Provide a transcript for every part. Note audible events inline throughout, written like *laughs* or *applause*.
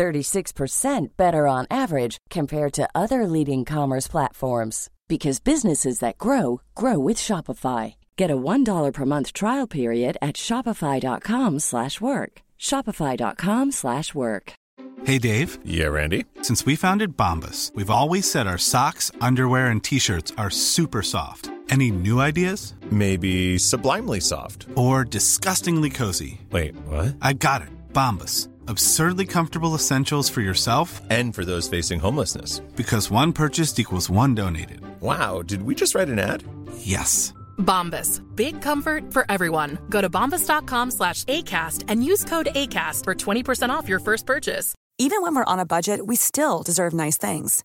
36% better on average compared to other leading commerce platforms because businesses that grow grow with Shopify. Get a $1 per month trial period at shopify.com/work. shopify.com/work. Hey Dave. Yeah, Randy. Since we founded Bombus, we've always said our socks, underwear and t-shirts are super soft. Any new ideas? Maybe sublimely soft or disgustingly cozy. Wait, what? I got it. Bombus absurdly comfortable essentials for yourself and for those facing homelessness. Because one purchased equals one donated. Wow, did we just write an ad? Yes. Bombas. Big comfort for everyone. Go to bombas.com slash ACAST and use code ACAST for 20% off your first purchase. Even when we're on a budget, we still deserve nice things.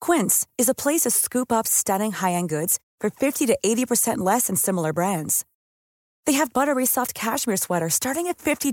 Quince is a place to scoop up stunning high-end goods for 50 to 80% less than similar brands. They have buttery soft cashmere sweaters starting at $50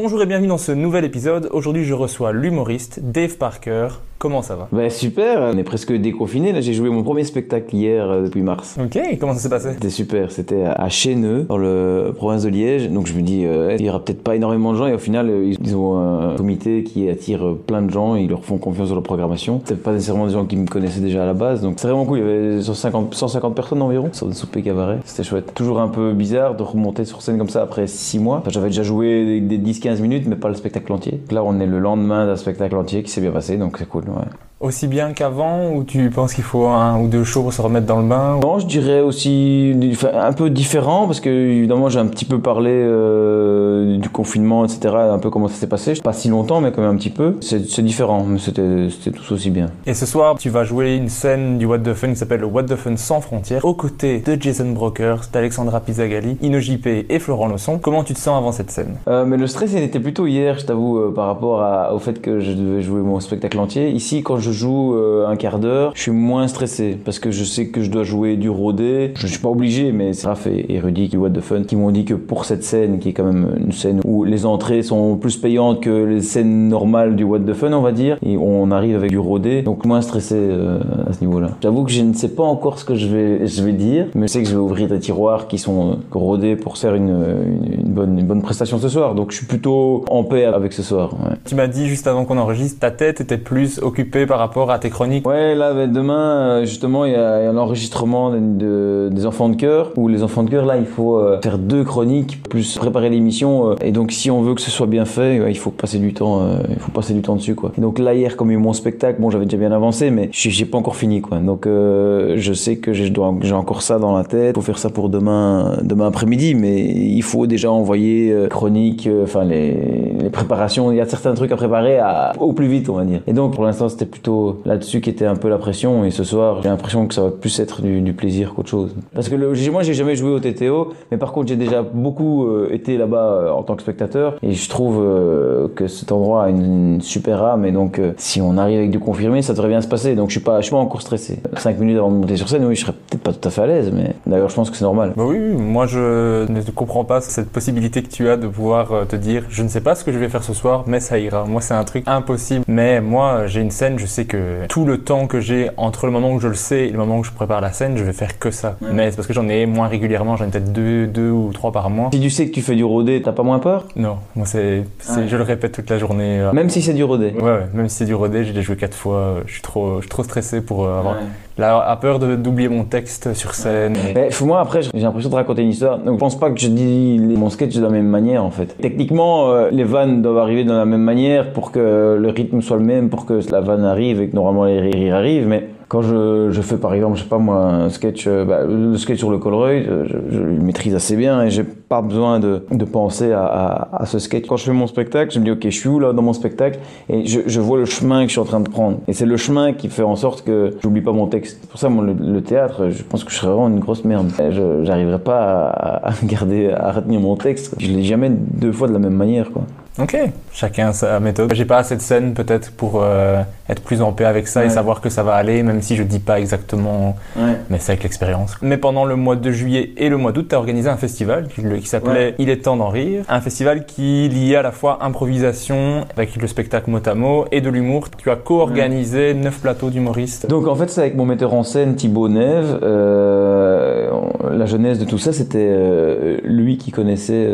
Bonjour et bienvenue dans ce nouvel épisode. Aujourd'hui, je reçois l'humoriste Dave Parker. Comment ça va? Bah super, on est presque déconfiné. Là, j'ai joué mon premier spectacle hier euh, depuis mars. Ok, comment ça s'est passé? C'était super. C'était à Chêneux, dans le province de Liège. Donc je me dis, euh, il y aura peut-être pas énormément de gens. Et au final, euh, ils ont un comité qui attire plein de gens. Ils leur font confiance dans leur programmation. C'était pas nécessairement des gens qui me connaissaient déjà à la base. Donc c'est vraiment cool. Il y avait 150, 150 personnes environ sur le souper cabaret. C'était chouette. Toujours un peu bizarre de remonter sur scène comme ça après 6 mois. Enfin, J'avais déjà joué des 10-15 minutes, mais pas le spectacle entier. Là, on est le lendemain d'un spectacle entier qui s'est bien passé. Donc c'est cool. Ouais aussi bien qu'avant ou tu penses qu'il faut un ou deux jours pour se remettre dans le bain Non, je dirais aussi un peu différent parce que évidemment j'ai un petit peu parlé euh, du confinement, etc. Un peu comment ça s'est passé. Pas si longtemps, mais quand même un petit peu. C'est différent, mais c'était tout aussi bien. Et ce soir, tu vas jouer une scène du What the Fun qui s'appelle le What the Fun sans frontières aux côtés de Jason Brokers, d'Alexandra Pizzagalli, Ino JP et Florent Leçon. Comment tu te sens avant cette scène? Euh, Mais le stress, il était plutôt hier, je t'avoue, euh, par rapport à, au fait que je devais jouer mon spectacle entier. Ici, quand je je joue euh, un quart d'heure, je suis moins stressé parce que je sais que je dois jouer du rodé. Je suis pas obligé, mais c'est Raph et, Rudy qui What the Fun qui m'ont dit que pour cette scène, qui est quand même une scène où les entrées sont plus payantes que les scènes normales du What the Fun, on va dire, et on arrive avec du rodé, donc moins stressé euh, à ce niveau-là. J'avoue que je ne sais pas encore ce que je vais, je vais dire, mais je sais que je vais ouvrir des tiroirs qui sont euh, rodés pour faire une, bonne prestation ce soir. Donc je suis plutôt en paix avec ce soir. Tu m'as dit juste avant qu'on enregistre, ta tête était plus occupée par rapport à tes chroniques Ouais, là, ben, demain, euh, justement, il y a, un enregistrement de, des enfants de cœur, où les enfants de cœur, là, il faut euh, faire deux chroniques, plus préparer l'émission. Euh, et donc, si on veut que ce soit bien fait, il faut passer du temps, il faut passer du temps dessus, quoi. Donc là, hier, comme il y a eu mon spectacle, bon, j'avais déjà bien avancé, mais j'ai pas encore fini, quoi. Donc, je sais que j'ai encore ça dans la tête. Faut faire ça pour demain, demain après-midi, mais il faut déjà envoyer chronique, enfin, les, préparations. Il y a certains trucs à préparer au plus vite, on va dire. Et donc, pour l'instant, c'était plutôt là-dessus qui était un peu la pression. Et ce soir, j'ai l'impression que ça va plus être du, plaisir qu'autre chose. Parce que le, moi, j'ai jamais joué au TTO, mais par contre, j'ai déjà beaucoup euh, été là-bas euh, en tant que spectateur. Et je trouve euh, que cet endroit a une, super âme. Et donc, si on arrive avec du confirmé, ça devrait bien se passer. Donc, je suis pas, je suis pas encore stressé. Cinq minutes avant de monter sur scène, oui, je serais peut-être pas tout à fait à l'aise, mais d'ailleurs, je pense que c'est normal. Bah oui, moi, je ne comprends pas cette possibilité que tu as de pouvoir te dire, je ne sais pas ce que je vais faire ce soir, mais ça ira. Moi, c'est un truc impossible. Mais moi, j'ai une scène, je sais que tout le temps que j'ai entre le moment où je le sais et le moment où je prépare la scène, je vais faire que ça. Mais c'est parce que j'en ai moins régulièrement, j'en ai peut-être deux, deux ou trois par mois. Si tu sais que tu fais du rodé, t'as pas moins peur? Non, moi c'est, je le répète toute la journée. Euh. Même si c'est du rodé? Ouais, ouais, même si c'est du rodé, j'ai déjà joué quatre fois, je suis trop, je suis trop stressé pour euh, avoir Là, à peur d'oublier mon texte sur scène. Mais moi, après, j'ai l'impression de raconter une histoire. Donc, je pense pas que je dis mon sketch de la même manière, en fait. Techniquement, euh, les vannes doivent arriver de la même manière pour que le rythme soit le même, pour que la vanne arrive et que normalement les rires arrivent, mais quand je, je, fais par exemple, je sais pas moi, un sketch, euh, bah, le sketch sur le Colruyt, euh, je, je, le maîtrise assez bien et j'ai pas besoin de, de penser à, à, à, ce sketch. Quand je fais mon spectacle, je me dis ok, je suis où là dans mon spectacle? Et je, je vois le chemin que je suis en train de prendre. Et c'est le chemin qui fait en sorte que j'oublie pas mon texte. Pour ça, moi, le, le, théâtre, je pense que je serais vraiment une grosse merde. Je j'arriverais pas à, à, garder, à retenir mon texte. Je l'ai jamais deux fois de la même manière, quoi. Ok, chacun sa méthode. J'ai pas assez de scènes peut-être pour euh, être plus en paix avec ça ouais. et savoir que ça va aller, même si je dis pas exactement, ouais. mais c'est avec l'expérience. Mais pendant le mois de juillet et le mois d'août, tu as organisé un festival qui, qui s'appelait ouais. Il est temps d'en rire. Un festival qui liait à la fois improvisation avec le spectacle mot à mot et de l'humour. Tu as co-organisé neuf plateaux d'humoristes. Donc en fait, c'est avec mon metteur en scène Thibaut Neve. Euh, la jeunesse de tout ça, c'était euh, lui qui connaissait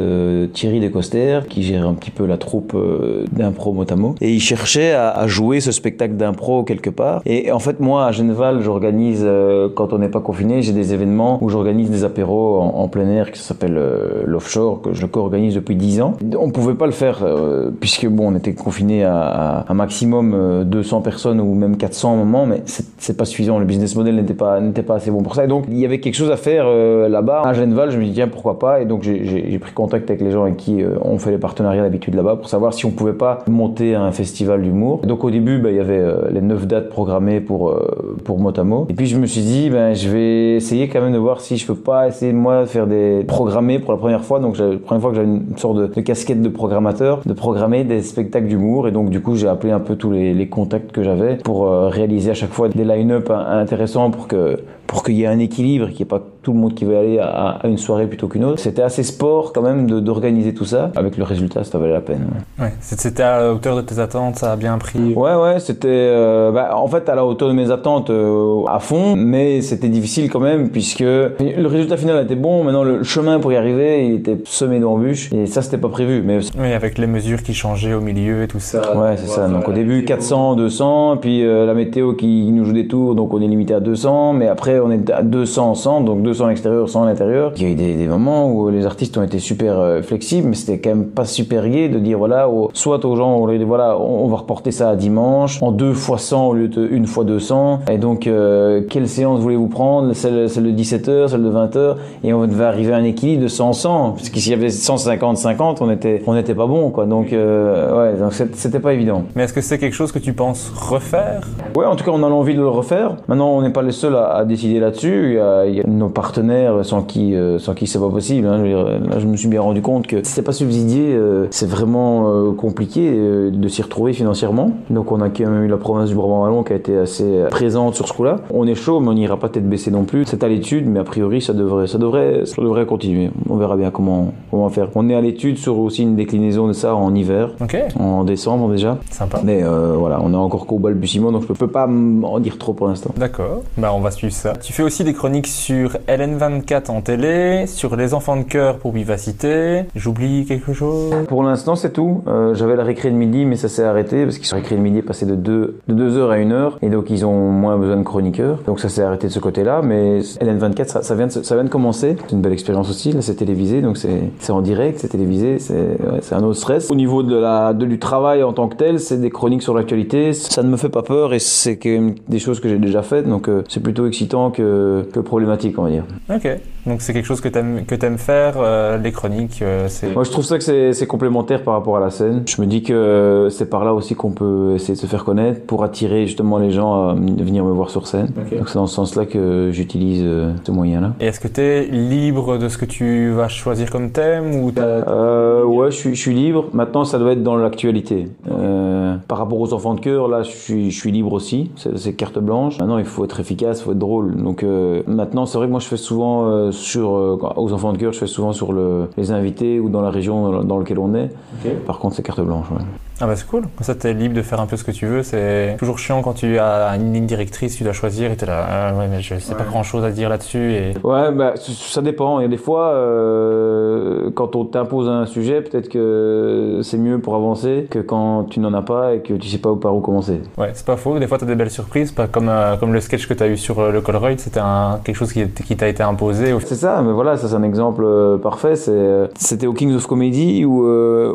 Thierry Descoster, qui gérait un petit peu la troupe euh, d'impro motamo et il cherchait à, à jouer ce spectacle d'impro quelque part. Et en fait moi à Genval j'organise euh, quand on n'est pas confiné j'ai des événements où j'organise des apéros en, plein air qui s'appelle euh, l'offshore que je co-organise depuis 10 ans. On pouvait pas le faire euh, puisque bon on était confiné à, à un maximum 200 personnes ou même 400 au moment mais c'est pas suffisant. Le business model n'était pas n'était pas assez bon pour ça. Et donc il y avait quelque chose à faire là-bas. À Genval je me dis tiens pourquoi pas? Et donc j'ai pris contact avec les gens avec qui on fait les partenariats d'habitude là-bas pour savoir si on pouvait pas monter un festival d'humour. Donc au début, bah, il y avait euh, les neuf dates programmées pour euh, pour Motamo. Et puis je me suis dit, ben je vais essayer quand même de voir si je peux pas essayer moi de faire des programmés pour la première fois. Donc la première fois que j'avais une sorte de, de, casquette de programmateur, de programmer des spectacles d'humour. Et donc du coup, j'ai appelé un peu tous les, les contacts que j'avais pour euh, réaliser à chaque fois des line-up intéressants pour que pour qu'il y ait un équilibre, qu'il n'y ait pas tout le monde qui veut aller à, à une soirée plutôt qu'une autre. C'était assez sport quand même d'organiser tout ça. Avec le résultat, ça valait la peine. Ouais, c'était à la hauteur de tes attentes, ça a bien pris. Ouais, ouais, c'était euh, bah, en fait à la hauteur de mes attentes euh, à fond, mais c'était difficile quand même puisque le résultat final était bon. Maintenant, le chemin pour y arriver, il était semé d'embûches et ça, c'était pas prévu. Mais oui, avec les mesures qui changeaient au milieu et tout ça. Ouais, c'est ça. Donc au début 400, 200, puis euh, la météo qui nous joue des tours, donc on est limité à 200, mais après on est à 200 100, donc 200 à l'extérieur, 100 à l'intérieur. Il y a eu des, des, moments où les artistes ont été super euh, flexibles, mais c'était quand même pas super gai de dire voilà, soit aux gens, on leur dit voilà, on, on, va reporter ça à dimanche, en deux fois 100 au lieu de une fois 200. Et donc, euh, quelle séance voulez-vous prendre? Celle, celle de 17h, celle de 20h Et on devait arriver à un équilibre de 100-100, parce que s'il y avait 150-50, on était, on n'était pas bon, quoi. Donc, euh, ouais, donc c'était pas évident. Mais est-ce que c'est quelque chose que tu penses refaire? Ouais, en tout cas, on a l'envie de le refaire. Maintenant, on n'est pas les seuls à, à décider là-dessus. Il y, a, il y a nos partenaires sans qui, euh, sans qui c'est pas possible. Hein. Je dire, là, je me suis bien rendu compte que si c'est pas subsidié, euh, c'est vraiment euh, compliqué de s'y retrouver financièrement. Donc, on a quand même eu la province du Brabant-Wallon qui a été assez présente sur ce coup-là. On est chaud, mais on n'ira pas tête baissée non plus. C'est à l'étude, mais a priori, ça devrait, ça devrait, ça devrait continuer. On verra bien comment, comment faire. On est à l'étude sur aussi une déclinaison de ça en hiver, okay. en décembre déjà. Sympa. Mais voilà, on est encore qu'au balbutiement, donc je peux pas en dire trop pour l'instant. D'accord. Bah, on va suivre ça. Tu fais aussi des chroniques sur LN24 en télé, sur les enfants de cœur pour Vivacité. J'oublie quelque chose? Pour l'instant, c'est tout. Euh, J'avais la récré de midi, mais ça s'est arrêté parce qu'ils sont récré de midi est passé de 2 de deux à 1 heure et donc ils ont moins besoin de chroniqueurs. Donc ça s'est arrêté de ce côté-là, mais LN24, ça, ça, vient de, ça vient de commencer. C'est une belle expérience aussi. Là, c'est télévisé, donc c'est en direct, c'est télévisé, c'est ouais, un autre stress. Au niveau de la, de, du travail en tant que tel, c'est des chroniques sur l'actualité. Ça ne me fait pas peur et c'est quand même des choses que j'ai déjà faites, donc euh, c'est plutôt excitant que, que problématique, on va dire. Ok, donc c'est quelque chose que tu aimes, que aimes faire, euh, les chroniques euh, Moi je trouve ça que c'est complémentaire par rapport à la scène. Je me dis que c'est par là aussi qu'on peut essayer de se faire connaître pour attirer justement les gens à venir me voir sur scène. Okay. Donc c'est dans ce sens-là que j'utilise euh, ce moyen-là. Et est-ce que tu es libre de ce que tu vas choisir comme thème ou euh, Ouais, je suis, je suis libre. Maintenant ça doit être dans l'actualité. Euh, par rapport aux enfants de cœur, là je suis, je suis libre aussi. C'est carte blanche. Maintenant il faut être efficace, il faut être drôle. Donc euh, maintenant c'est vrai que moi je fais souvent euh, sur euh, aux enfants de cœur, je fais souvent sur le, les invités ou dans la région dans, dans laquelle on est. Okay. Par contre, c'est carte blanche. Ouais. Ah bah c'est cool. Comme ça, t'es libre de faire un peu ce que tu veux. C'est toujours chiant quand tu as une ligne directrice, tu dois choisir et t'es là. Ah ouais, mais je sais ouais. pas grand chose à dire là-dessus. Et... Ouais, bah ça dépend. Il y a des fois, euh, quand on t'impose un sujet, peut-être que c'est mieux pour avancer que quand tu n'en as pas et que tu sais pas où par où commencer. Ouais, c'est pas faux. Des fois, t'as des belles surprises, pas comme euh, comme le sketch que t'as eu sur euh, le Colruyt. C'était quelque chose qui, qui t'a été imposé. C'est ça. Mais voilà, ça c'est un exemple parfait. C'était au Kings of Comedy où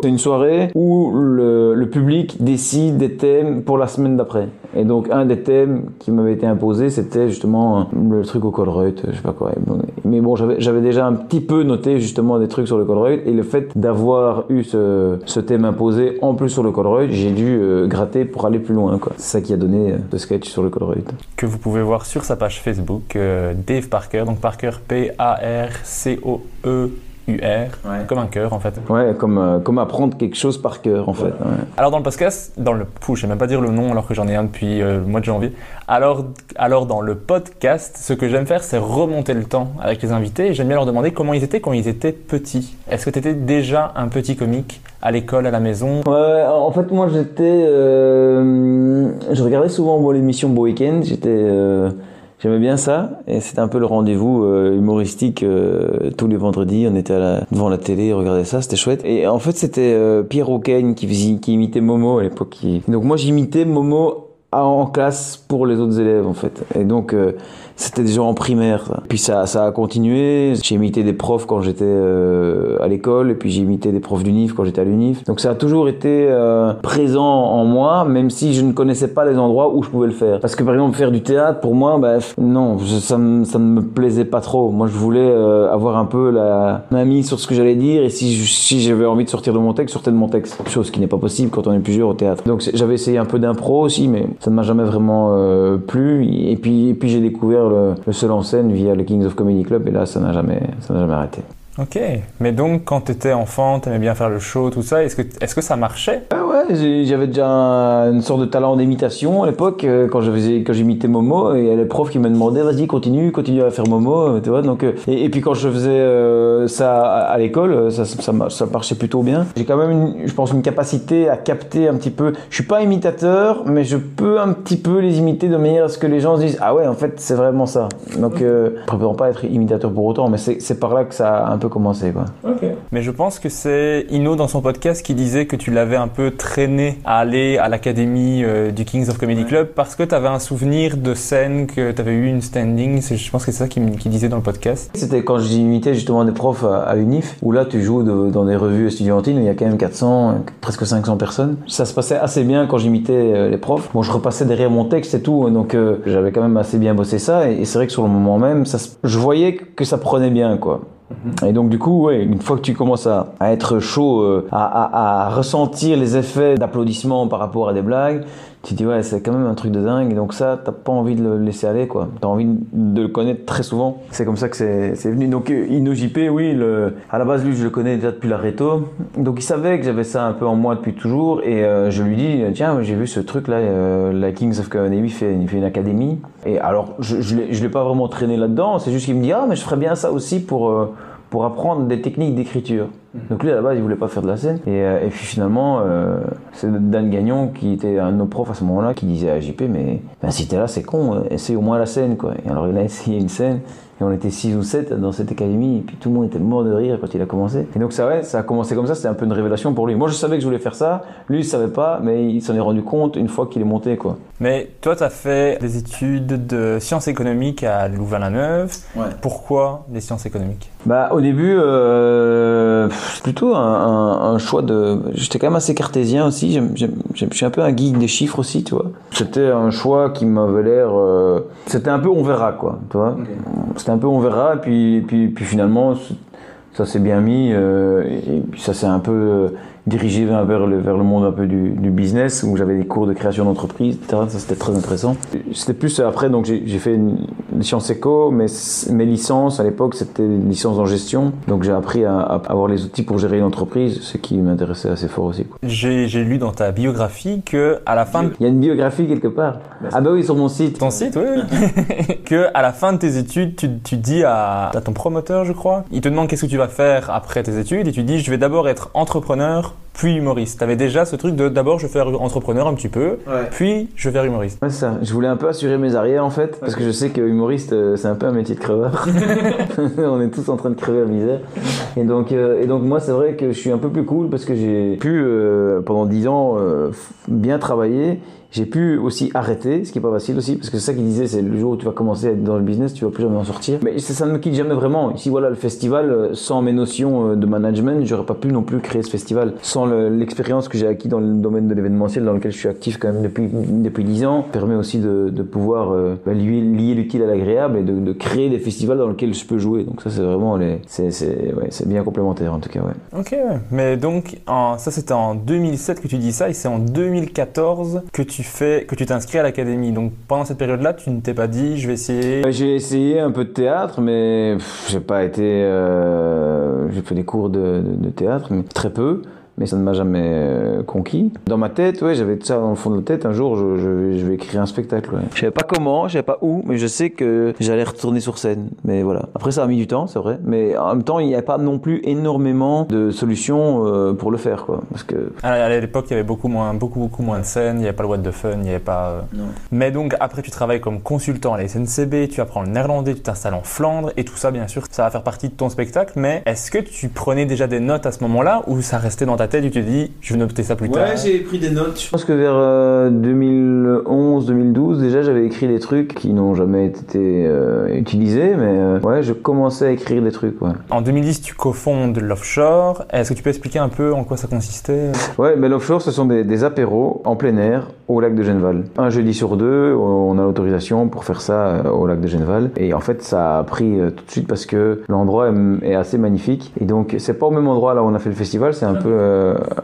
c'est une soirée où le le public décide des thèmes pour la semaine d'après. Et donc un des thèmes qui m'avait été imposé, c'était justement le truc au Colruyt, je sais pas quoi. Mais bon, j'avais déjà un petit peu noté justement des trucs sur le Colruyt et le fait d'avoir eu ce, thème imposé en plus sur le Colruyt, j'ai dû euh, gratter pour aller plus loin. C'est ça qui a donné euh, le sketch sur le Colruyt. Que vous pouvez voir sur sa page Facebook, euh, Dave Parker, donc Parker P-A-R-C-O-E. UR, comme un cœur en fait. Ouais, comme, euh, comme apprendre quelque chose par cœur en fait. ouais. Alors dans le podcast, dans le, Pouh, je sais même pas dire le nom alors que j'en ai un depuis euh, le mois de janvier. Alors, alors dans le podcast, ce que j'aime faire, c'est remonter le temps avec les invités. et J'aime bien leur demander comment ils étaient quand ils étaient petits. Est-ce que tu étais déjà un petit comique à l'école, à la maison? Ouais, en fait, moi j'étais. euh, je regardais souvent l'émission Beau Weekend. J'étais. J'aimais bien ça, et c'était un peu le rendez-vous euh, humoristique euh, tous les vendredis. On était à la- devant la télé, regardait ça, c'était chouette. Et en fait, c'était euh, Pierre O'Kane qui, qui imitait Momo à l'époque. Donc moi, j'imitais Momo en classe pour les autres élèves, en fait. Et donc, euh, c'était déjà en primaire. Ça. Puis ça, ça a continué. J'ai imité des profs quand j'étais euh, à l'école, et puis j'ai imité des profs d'UNIF quand j'étais à l'UNIF. Donc ça a toujours été euh, présent en moi, même si je ne connaissais pas les endroits où je pouvais le faire. Parce que par exemple, faire du théâtre, pour moi, bah, non, ça, ça ne me plaisait pas trop. Moi, je voulais euh, avoir un peu la main mise sur ce que j'allais dire, et si, si j'avais envie de sortir de mon texte, sortir de mon texte. Chose qui n'est pas possible quand on est plusieurs au théâtre. Donc j'avais essayé un peu d'impro aussi, mais ça ne m'a jamais vraiment euh, plu. Et puis, et puis j'ai découvert le, le seul en scène via le Kings of Comedy Club, et là, ça n'a jamais, ça n'a jamais arrêté. Ok. Mais donc, quand tu étais enfant, tu aimais bien faire le show, tout ça. Est-ce que, est-ce que ça marchait? Ah j'avais déjà un- une sorte de talent d'imitation à l'époque euh, quand je faisais quand j'imitais Momo et il y a les profs qui me demandaient vas-y continue continue à faire Momo euh, tu vois donc euh, et, et puis quand je faisais euh, ça à, à l'école ça, ça ma- ça marchait plutôt bien. J'ai quand même une, je pense une capacité à capter un petit peu. Je suis pas imitateur mais je peux un petit peu les imiter de manière à ce que les gens se disent ah ouais en fait c'est vraiment ça. Donc euh, pas être imitateur pour autant mais c'est par là que ça a un peu commencé quoi. Mais je pense que c'est Ino dans son podcast qui disait que tu l'avais un peu à aller à l'académie euh, du Kings of Comedy Club parce que tu avais un souvenir de scène, que tu avais eu une standing. Je pense que c'est ça qu'il qu'il disait dans le podcast. C'était quand j'imitais justement des profs à, à l'UNIF, où là tu joues de- dans des revues estudiantines, où il y a quand même 400, euh, presque 500 personnes. Ça se passait assez bien quand j'imitais euh, les profs. Bon, je repassais derrière mon texte et tout, donc euh, j'avais quand même assez bien bossé ça, et, et c'est vrai que sur le moment même, ça, je voyais que ça prenait bien, quoi. Et donc du coup, ouais, une fois que tu commences à, être chaud, euh, à ressentir les effets d'applaudissements par rapport à des blagues, tu dis ouais, c'est quand même un truc de dingue. Donc ça, t'as pas envie de le laisser aller, quoi. T'as envie de le connaître très souvent. C'est comme ça que c'est venu. Donc euh, Ino JP, oui, le, à la base lui, je le connais déjà depuis la réto. Donc il savait que j'avais ça un peu en moi depuis toujours. Et euh, je lui dis tiens, j'ai vu ce truc là, euh, la Kings of Comedy fait, fait une académie. Et alors je je l'ai pas vraiment traîné là-dedans. C'est juste qu'il me dit ah mais je ferais bien ça aussi pour pour apprendre des techniques d'écriture. Donc lui à la base il voulait pas faire de la scène et, euh, et puis finalement euh, c'est Dan Gagnon qui était un de nos profs à ce moment-là qui disait à JP mais ben, si t'es là c'est con euh, essaye au moins la scène quoi. Et alors il a essayé une scène et on était 6 ou 7 dans cette académie et puis tout le monde était mort de rire quand il a commencé. Et donc ça ouais ça a commencé comme ça c'était un peu une révélation pour lui. Moi je savais que je voulais faire ça, lui il savait pas mais il s'en est rendu compte une fois qu'il est monté quoi. Mais toi, tu as fait des études de sciences économiques à Louvain-la-Neuve. Ouais. Pourquoi des sciences économiques? Bah au début euh, c'est plutôt un, un- un choix de j'étais quand même assez cartésien aussi je suis un peu un geek des chiffres aussi tu vois. C'était un choix qui m'avait l'air euh, c'était un peu on verra quoi tu vois. C'était un peu on verra et puis puis puis finalement ça s'est bien mis euh, et, et puis ça s'est un peu euh, dirigé vers, vers le, vers le monde un peu du, du business où j'avais des cours de création d'entreprise etc ça c'était très intéressant. C'était plus après donc j'ai j'ai fait une, sciences éco mais mes licences à l'époque c'était des licences en gestion. Donc j'ai appris à, à avoir les outils pour gérer une entreprise ce qui m'intéressait assez fort aussi quoi. J'ai j'ai lu dans ta biographie que à la fin de il y a une biographie quelque part. Ah bah oui sur mon site. Ton site, oui, oui. *laughs* que à la fin de tes études, tu, tu dis à, à ton promoteur, je crois, il te demande qu'est-ce que tu vas faire après tes études et tu dis je vais d'abord être entrepreneur puis humoriste. T'avais déjà ce truc de d'abord je vais faire entrepreneur un petit peu, puis je vais faire humoriste. Ouais, c'est ça. Je voulais un peu assurer mes arrières en fait, parce que je sais que humoriste, euh, c'est un peu un métier de crevard. *laughs* *laughs* On est tous en train de crever à misère. Et donc, euh, et donc moi, c'est vrai que je suis un peu plus cool parce que j'ai pu euh, pendant 10 ans euh, bien travailler j'ai pu aussi arrêter, ce qui est pas facile aussi, parce que c'est ça qu'il disait, c'est le jour où tu vas commencer à être dans le business, tu vas plus jamais en sortir. Mais ça ne me quitte jamais vraiment. Ici, voilà, le festival, euh, sans mes notions euh, de management, j'aurais pas pu non plus créer ce festival. Sans l'expérience que j'ai acquis dans le domaine de l'événementiel, dans lequel je suis actif quand même depuis depuis dix ans, permet aussi de, de pouvoir euh, bah, lier, lier l'utile à l'agréable et de, créer des festivals dans lesquels je peux jouer. Donc ça, c'est vraiment c'est ouais, bien complémentaire en tout cas. Ok, mais donc ça c'était en 2007 que tu dis ça, et c'est en 2014 que tu fais, que tu t'inscris à l'académie. Donc pendant cette période-là, tu ne t'es pas dit, je vais essayer. J'ai essayé un peu de théâtre, mais j'ai pas été. Euh, j'ai fait des cours de, théâtre, mais très peu mais ça ne m'a jamais euh, conquis. Dans ma tête, ouais, j'avais ça dans le fond de la tête. Un jour, je, je, je vais écrire un spectacle. Ouais. Je savais pas comment, je savais pas où, mais je sais que j'allais retourner sur scène. Mais voilà. Après, ça a mis du temps, c'est vrai. Mais en même temps, il n'y a pas non plus énormément de solutions euh, pour le faire, quoi. Parce que à l'époque, il y avait beaucoup moins, beaucoup, beaucoup moins de scènes. Il n'y avait pas le What the Fun, il n'y avait pas. Euh, non. Mais donc, après, tu travailles comme consultant à la SNCB, tu apprends le néerlandais, tu t'installes en Flandre, et tout ça, bien sûr, ça va faire partie de ton spectacle. Mais est-ce que tu prenais déjà des notes à ce moment-là, ou ça restait dans ta tête, et tu te dis, je vais noter ça plus tard. Ouais, j'ai pris des notes. Je pense que vers 2011-2012, déjà, j'avais écrit des trucs qui n'ont jamais été euh, utilisés, mais euh, ouais, je commençais à écrire des trucs. Ouais. En 2010, tu cofondes l'offshore. Est-ce que tu peux expliquer un peu en quoi ça consistait Ouais, mais l'offshore, ce sont des, des, apéros en plein air au lac de Genneval. Un jeudi sur deux, on a l'autorisation pour faire ça euh, au lac de Genneval. Et en fait, ça a pris tout de suite parce que l'endroit est, assez magnifique. Et donc, c'est pas au même endroit là où on a fait le festival, c'est un peu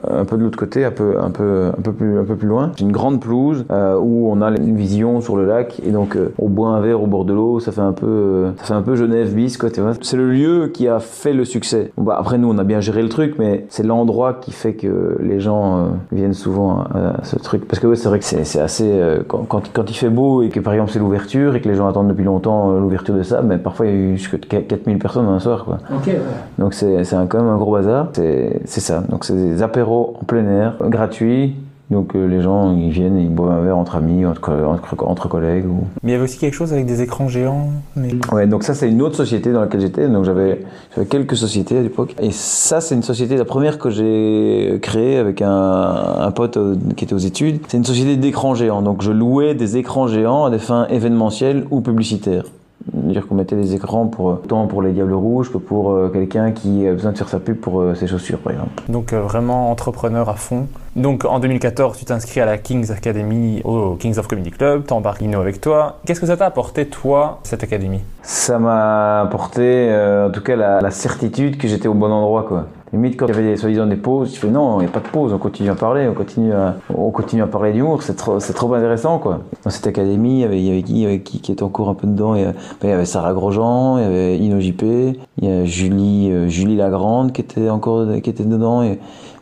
un peu de l'autre côté, un peu, un peu, un peu plus, un peu plus loin. J'ai une grande pelouse euh, où on a une vision sur le lac et donc euh, au bois un verre au bord de l'eau, ça fait un peu, euh, ça fait un peu Genève bis quoi. C'est le lieu qui a fait le succès. Bon, bah, après nous on a bien géré le truc, mais c'est l'endroit qui fait que les gens viennent souvent à, ce truc. Parce que ouais, c'est vrai que c'est assez quand, quand, quand, il fait beau et que par exemple c'est l'ouverture et que les gens attendent depuis longtemps l'ouverture de ça, mais parfois il y a eu jusqu'à 4000 personnes un soir quoi. Okay, ouais. Donc c'est quand même un gros bazar. C'est ça. Donc c'est des apéros en plein air, gratuit. Donc euh, les gens ils viennent, ils boivent un verre entre amis, entre, entre, entre, collègues. Ou... Mais il y avait aussi quelque chose avec des écrans géants. Mais... Ouais, donc ça c'est une autre société dans laquelle j'étais. Donc j'avais quelques sociétés à l'époque. Et ça c'est une société, la première que j'ai créée avec un, un pote euh, qui était aux études. C'est une société d'écrans géants. Donc je louais des écrans géants à des fins événementielles ou publicitaires dire qu'on mettait des écrans pour tant pour les Diables Rouges que pour euh, quelqu'un qui a besoin de faire sa pub pour euh, ses chaussures par exemple. Donc euh, vraiment entrepreneur à fond. Donc en 2014, tu t'inscris à la Kings Academy au Kings of Comedy Club, t'embarques Lino avec toi. Qu'est-ce que ça t'a apporté toi cette académie? Ça m'a apporté en tout cas la, la certitude que j'étais au bon endroit quoi. Limite, quand il y avait soi-disant des pauses, je fais non, il n'y a pas de pause, on continue à parler, on continue à, on continue à parler d'humour, c'est trop, c'est trop intéressant, quoi. Dans cette académie, il y avait, il y avait qui, il y avait qui, qui était encore un peu dedans, il y avait, il y avait Sarah Grosjean, il y avait Ino JP, il y a Julie, euh, Julie Lagrande qui était encore, qui était dedans,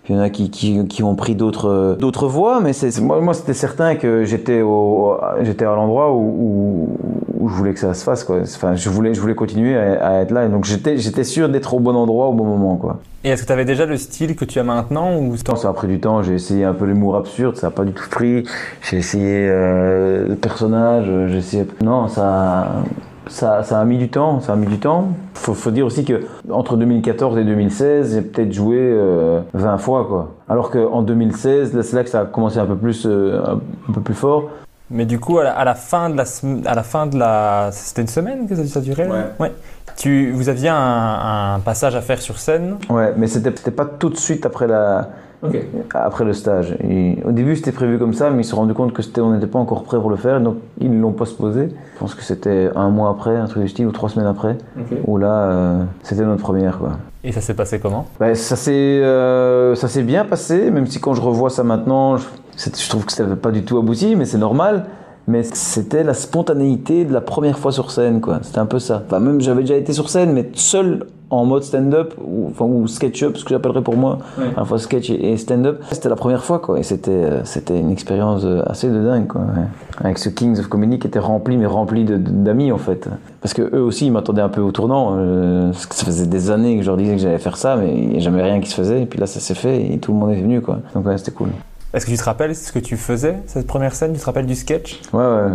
il y en a qui, qui, qui ont pris d'autres d'autres voies, mais c'est moi, moi c'était certain que j'étais au j'étais à l'endroit où, où, où, je voulais que ça se fasse quoi. Enfin, je voulais je voulais continuer à, à être là, donc j'étais j'étais sûr d'être au bon endroit au bon moment quoi. Et est-ce que tu avais déjà le style que tu as maintenant ou Ça a pris du temps. J'ai essayé un peu l'humour absurde, ça n'a pas du tout pris. J'ai essayé euh, le personnage, j'ai essayé. Non, ça. Ça, ça, a mis du temps, ça a mis du temps. Faut, faut dire aussi que entre 2014 et 2016, j'ai peut-être joué euh, 20 fois quoi. Alors qu'en 2016, c'est là que ça a commencé un peu plus, euh, un peu plus fort. Mais du coup, à la, à la fin de la, à la fin de la, c'était une semaine que ça, ça durait. Ouais. ouais. Tu, vous aviez un, un, passage à faire sur scène? Ouais, mais c'était c'était pas tout de suite après la. Okay. Après le stage. Et au début, c'était prévu comme ça, mais ils se sont rendus compte que on n'était pas encore prêt pour le faire, donc ils l'ont postposé. Je pense que c'était un mois après, un truc du style, ou trois semaines après, okay. où là, euh, c'était notre première, quoi. Et ça s'est passé comment? Ben, Ça s'est euh, ça s'est bien passé, même si quand je revois ça maintenant, je, je trouve que c'était pas du tout abouti, mais c'est normal mais c'était la spontanéité de la première fois sur scène quoi. C'était un peu ça. Enfin même j'avais déjà été sur scène mais seul en mode stand-up ou enfin ou sketch-up ce que j'appellerais pour moi. Ouais. à la fois sketch et stand-up. C'était la première fois quoi. Et c'était c'était une expérience assez de dingue quoi ouais. avec ce Kings of Comedy qui était rempli mais rempli d'amis en fait. Parce que eux aussi ils m'attendaient un peu au tournant euh, ça faisait des années que je leur disais que j'allais faire ça mais il n'y a jamais rien qui se faisait. Et puis là ça s'est fait et tout le monde est venu quoi. Donc ouais c'était cool est-ce que tu te rappelles ce que tu faisais, cette première scène? Tu te rappelles du sketch? Ouais, ouais.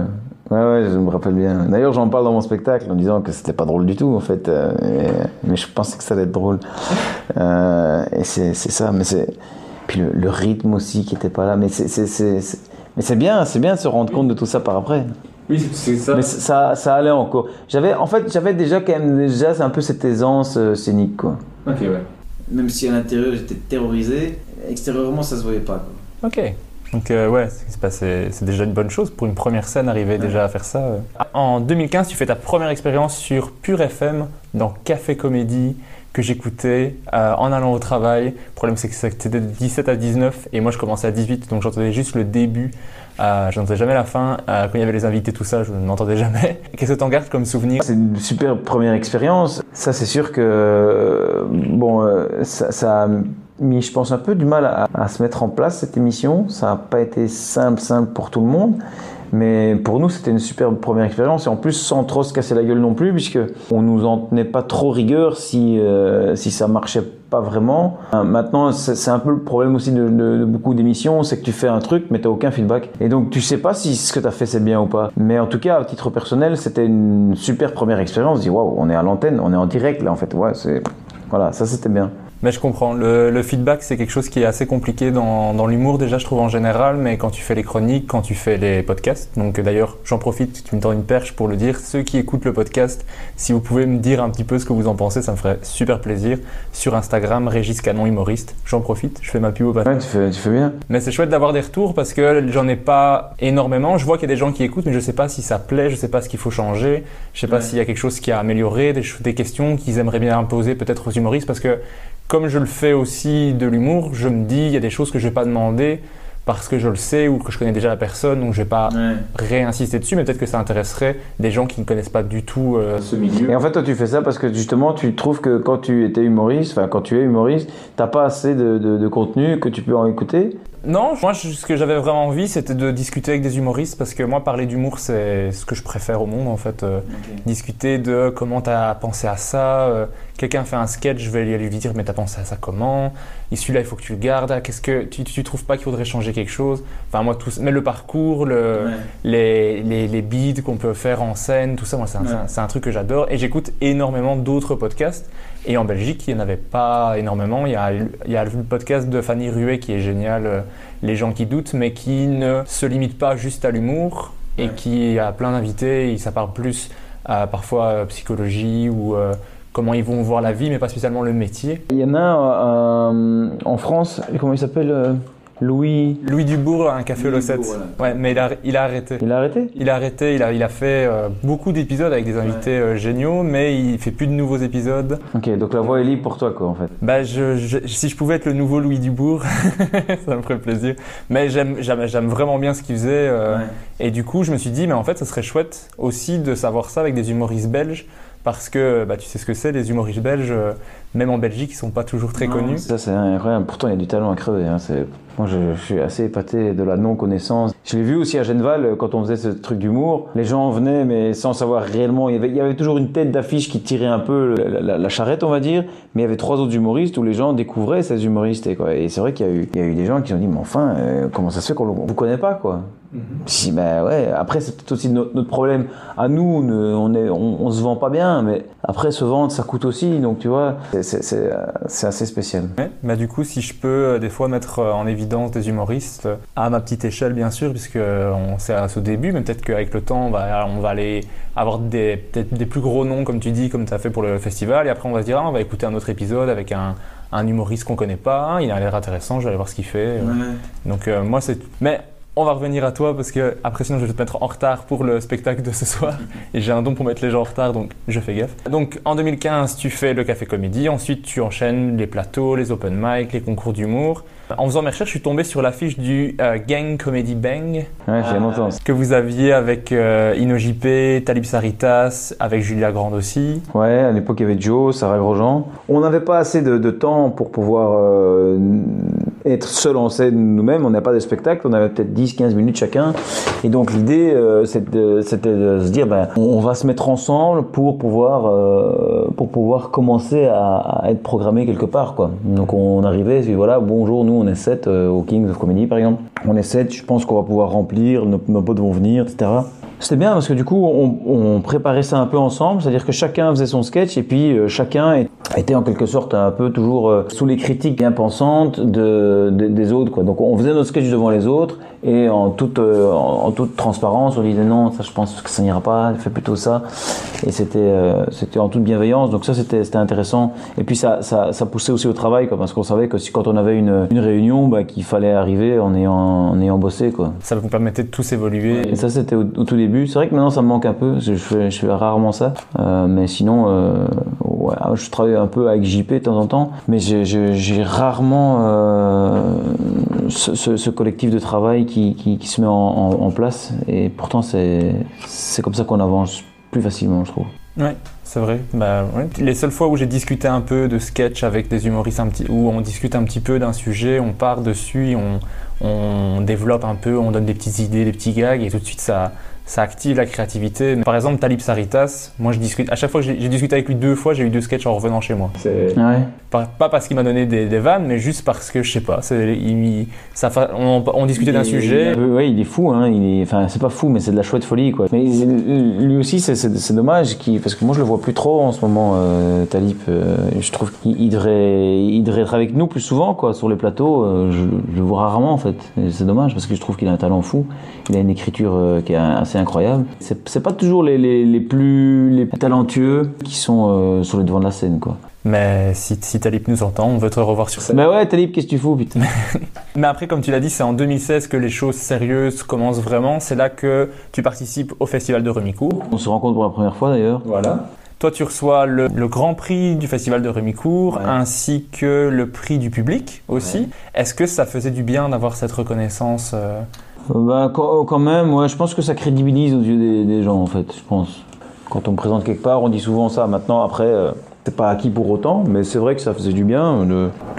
Ouais, ouais, je me rappelle bien. D'ailleurs, j'en parle dans mon spectacle en disant que c'était pas drôle du tout, en fait. Euh, mais je pensais que ça allait être drôle. *laughs* Euh, et c'est ça, mais c'est. Puis le, le, rythme aussi qui était pas là. Mais c'est bien, c'est bien de se rendre compte de tout ça par après. Oui, c'est ça. Mais ça, ça allait encore. J'avais, en fait, j'avais déjà quand même déjà un peu cette aisance euh, scénique quoi. Ok, ouais. Même si à l'intérieur j'étais terrorisé, extérieurement ça se voyait pas. Quoi. Ok. Donc euh, ouais, c'est déjà une bonne chose pour une première scène arriver déjà à faire ça. euh. En 2015, tu fais ta première expérience sur Pure FM dans Café Comédie que j'écoutais euh, en allant au travail. Le problème c'est que c'était de 17 à 19 et moi je commençais à 18 donc j'entendais juste le début. Euh, je n'entendais jamais la fin. Quand il y avait les invités, tout ça, je n'entendais jamais. *laughs* Qu'est-ce que t'en gardes comme souvenir? C'est une super première expérience. Ça, c'est sûr que bon, ça, mis, je pense, un peu du mal à, se mettre en place cette émission. Ça n'a pas été simple, simple pour tout le monde. Mais pour nous, c'était une super première expérience et en plus sans trop se casser la gueule non plus, puisque on nous en tenait pas trop rigueur si euh, si ça marchait pas vraiment. Euh, Maintenant, c'est un peu le problème aussi de, de- beaucoup d'émissions, c'est que tu fais un truc, mais t'as aucun feedback, et donc tu sais pas si ce que t'as fait c'est bien ou pas. Mais en tout cas, à titre personnel, c'était une super première expérience. Je dis waouh, on est à l'antenne, on est en direct là en fait. Ouais, voilà, ça c'était bien. Mais je comprends. Le, le feedback, c'est quelque chose qui est assez compliqué dans, dans l'humour, déjà, je trouve en général, mais quand tu fais les chroniques, quand tu fais les podcasts. Donc, d'ailleurs, j'en profite, tu me tends une perche pour le dire. Ceux qui écoutent le podcast, si vous pouvez me dire un petit peu ce que vous en pensez, ça me ferait super plaisir. Sur Instagram, Régis Canon Humoriste. J'en profite, je fais ma pub au passage. Ouais, tu fais, tu fais bien. Mais c'est chouette d'avoir des retours parce que j'en ai pas énormément. Je vois qu'il y a des gens qui écoutent, mais je sais pas si ça plaît, je sais pas ce qu'il faut changer, je sais pas Ouais. s'il y a quelque chose qui a amélioré, des, des questions qu'ils aimeraient bien poser peut-être aux humoristes parce que comme je le fais aussi de l'humour, je me dis il y a des choses que je vais pas demander parce que je le sais ou que je connais déjà la personne, donc je vais pas réinsister dessus, mais peut-être que ça intéresserait des gens qui ne connaissent pas du tout euh, ce milieu. Et en fait, toi, tu fais ça parce que justement, tu trouves que quand tu étais humoriste, enfin quand tu es humoriste, t'as pas assez de, de- de contenu que tu peux en écouter? Non, moi, je- ce que j'avais vraiment envie, c'était de discuter avec des humoristes parce que moi, parler d'humour, c'est ce que je préfère au monde, en fait. Euh, Discuter de comment t'as pensé à ça. euh, Quelqu'un fait un sketch, je vais lui dire, mais t'as pensé à ça comment? Et celui-là, il faut que tu le gardes. Ah, Qu'est-ce que tu, tu trouves pas qu'il faudrait changer quelque chose? Enfin, moi, tout, mais le parcours, le, les, les, les beats qu'on peut faire en scène, tout ça, moi, c'est un, c'est un- c'est un truc que j'adore. Et j'écoute énormément d'autres podcasts. Et en Belgique, il n'y en avait pas énormément. Il y, a, il y a le podcast de Fanny Ruet qui est génial, euh, Les gens qui doutent, mais qui ne se limite pas juste à l'humour et qui a plein d'invités. Et Ça parle plus à parfois euh, psychologie ou euh, comment ils vont voir la vie, mais pas spécialement le métier. Il y en a euh, en France, comment il s'appelle euh, Louis. Louis Dubourg, un café au Louis 7. Dubourg, Ouais, mais il a, il a arrêté. Il a arrêté? Il a arrêté, il a, il a fait euh, beaucoup d'épisodes avec des invités euh, géniaux, mais il fait plus de nouveaux épisodes. Ok, donc la voix est libre pour toi, quoi, en fait. Bah, je, je- si je pouvais être le nouveau Louis Dubourg, *laughs* ça me ferait plaisir. Mais j'aime, j'aime, j'aime vraiment bien ce qu'il faisait. euh, Et du coup, je me suis dit, mais en fait, ça serait chouette aussi de savoir ça avec des humoristes belges. Parce que bah, tu sais ce que c'est, les humoristes belges, euh, même en Belgique, ils sont pas toujours très connus. Ça, c'est incroyable. Pourtant, il y a du talent à crever. hein. Moi, je, je suis assez épaté de la non-connaissance. Je l'ai vu aussi à Genval, euh, quand on faisait ce truc d'humour. Les gens venaient, mais sans savoir réellement. Il y avait, il y avait toujours une tête d'affiche qui tirait un peu la, la- la charrette, on va dire. Mais il y avait trois autres humoristes où les gens découvraient ces humoristes. Et, quoi. et c'est vrai qu'il y, a eu- il y a eu des gens qui ont dit, mais enfin, euh, comment ça se fait qu'on ne vous connaît pas, quoi? Si, ben ouais. Après, c'est peut-être aussi notre, notre problème. À nous, on, est, on, on se vend pas bien, mais après, se vendre, ça coûte aussi. Donc, tu vois, c'est- euh, c'est assez spécial. Ouais. Bah, du coup, si je peux euh, des fois mettre euh, en évidence des humoristes, à ma petite échelle bien sûr, puisque on c'est à ce début, mais peut-être qu'avec le temps, on va, on va aller avoir des, peut-être des plus gros noms, comme tu dis, comme tu as fait pour le festival, et après on va se dire, ah, on va écouter un autre épisode avec un, un humoriste qu'on connaît pas, il a l'air intéressant, je vais aller voir ce qu'il fait. Donc euh, moi c'est... Mais on va revenir à toi parce que après sinon je vais te mettre en retard pour le spectacle de ce soir *laughs* et j'ai un don pour mettre les gens en retard donc je fais gaffe. Donc en 2015 tu fais le café comédie, ensuite tu enchaînes les plateaux, les open mic, les concours d'humour. En faisant mes recherches je suis tombé sur l'affiche du euh, Gang Comedy Bang Ouais, longtemps. que vous aviez avec euh, InnoJP, Talib Saritas, avec Julia Grande aussi. Ouais, à l'époque, il y avait Joe, Sarah Grosjean. On n'avait pas assez de, de temps pour pouvoir euh, être seul en scène nous-mêmes. On n'avait pas de spectacle, on avait peut-être 10-15 minutes chacun. Et donc, l'idée, euh, c'était de se dire, ben, on va se mettre ensemble pour pouvoir, euh, pour pouvoir commencer à, être programmé quelque part. Quoi. Donc, on arrivait, puis voilà, bonjour, nous, on est 7 au Kings of Comedy, par exemple. On est 7, je pense qu'on va pouvoir remplir, nos potes vont venir, etc. C'était bien parce que du coup, on, préparait ça un peu ensemble, c'est-à-dire que chacun faisait son sketch et puis euh, chacun était en quelque sorte un peu toujours euh, sous les critiques bien pensantes de, de- des autres. Donc on faisait notre sketch devant les autres Et en toute, euh, en, toute transparence, on disait non, ça je pense que ça n'ira pas, fais plutôt ça. Et c'était euh, c'était en toute bienveillance, donc ça c'était c'était intéressant. Et puis ça, ça, ça poussait aussi au travail, quoi, parce qu'on savait que si, quand on avait une, une réunion, bah, qu'il fallait arriver en ayant, en ayant bossé. Quoi. Ça vous permettait de tous évoluer. Et ça c'était au, au, tout début. C'est vrai que maintenant ça me manque un peu, je fais, je fais rarement ça. Euh, mais sinon, ouais, je travaille un peu avec JP de temps en temps, mais j'ai rarement euh, ce, collectif de travail qui, qui, se met en, place. Et pourtant, c'est comme ça qu'on avance plus facilement, je trouve. Ouais, c'est vrai. Bah. Les seules fois où j'ai discuté un peu de sketch avec des humoristes, un petit, où on discute un petit peu d'un sujet, on part dessus, on, on développe un peu, on donne des petites idées, des petits gags, et tout de suite ça, ça active la créativité. Par exemple, Talib Saritas, moi je discute, à chaque fois que j'ai discuté avec lui deux fois, j'ai eu deux sketchs en revenant chez moi. Ouais. Pas, pas, parce qu'il m'a donné des, des, vannes, mais juste parce que je sais pas, il, ça, on, on discutait d'un sujet. Il, ouais, il est fou, hein, il est, enfin c'est pas fou, mais c'est de la chouette folie quoi. Mais lui aussi, c'est dommage, parce que moi je le vois plus trop en ce moment, euh, Talib. Euh, je trouve qu'il devrait, il devrait être avec nous plus souvent quoi, sur les plateaux. Euh, je, je, le vois rarement en fait. C'est dommage parce que je trouve qu'il a un talent fou. Il a une écriture euh, qui est assez incroyable. C'est pas toujours les, les, les, plus les talentueux qui sont euh, sur le devant de la scène, quoi. Mais si, si Talib nous entend, on veut te revoir sur scène. Mais ouais, Talib, qu'est-ce que tu fous, putain? *laughs* Mais après, comme tu l'as dit, c'est en 2016 que les choses sérieuses commencent vraiment. C'est là que tu participes au festival de Remicourt. On se rencontre pour la première fois d'ailleurs. Voilà. Toi, tu reçois le, le, grand prix du Festival de Remicourt ouais. ainsi que le prix du public aussi. Ouais. Est-ce que ça faisait du bien d'avoir cette reconnaissance euh... Bah, quand même, ouais, je pense que ça crédibilise aux yeux des, des, gens, en fait, je pense. Quand on me présente quelque part, on dit souvent ça. Maintenant, après, euh, c'est pas acquis pour autant, mais c'est vrai que ça faisait du bien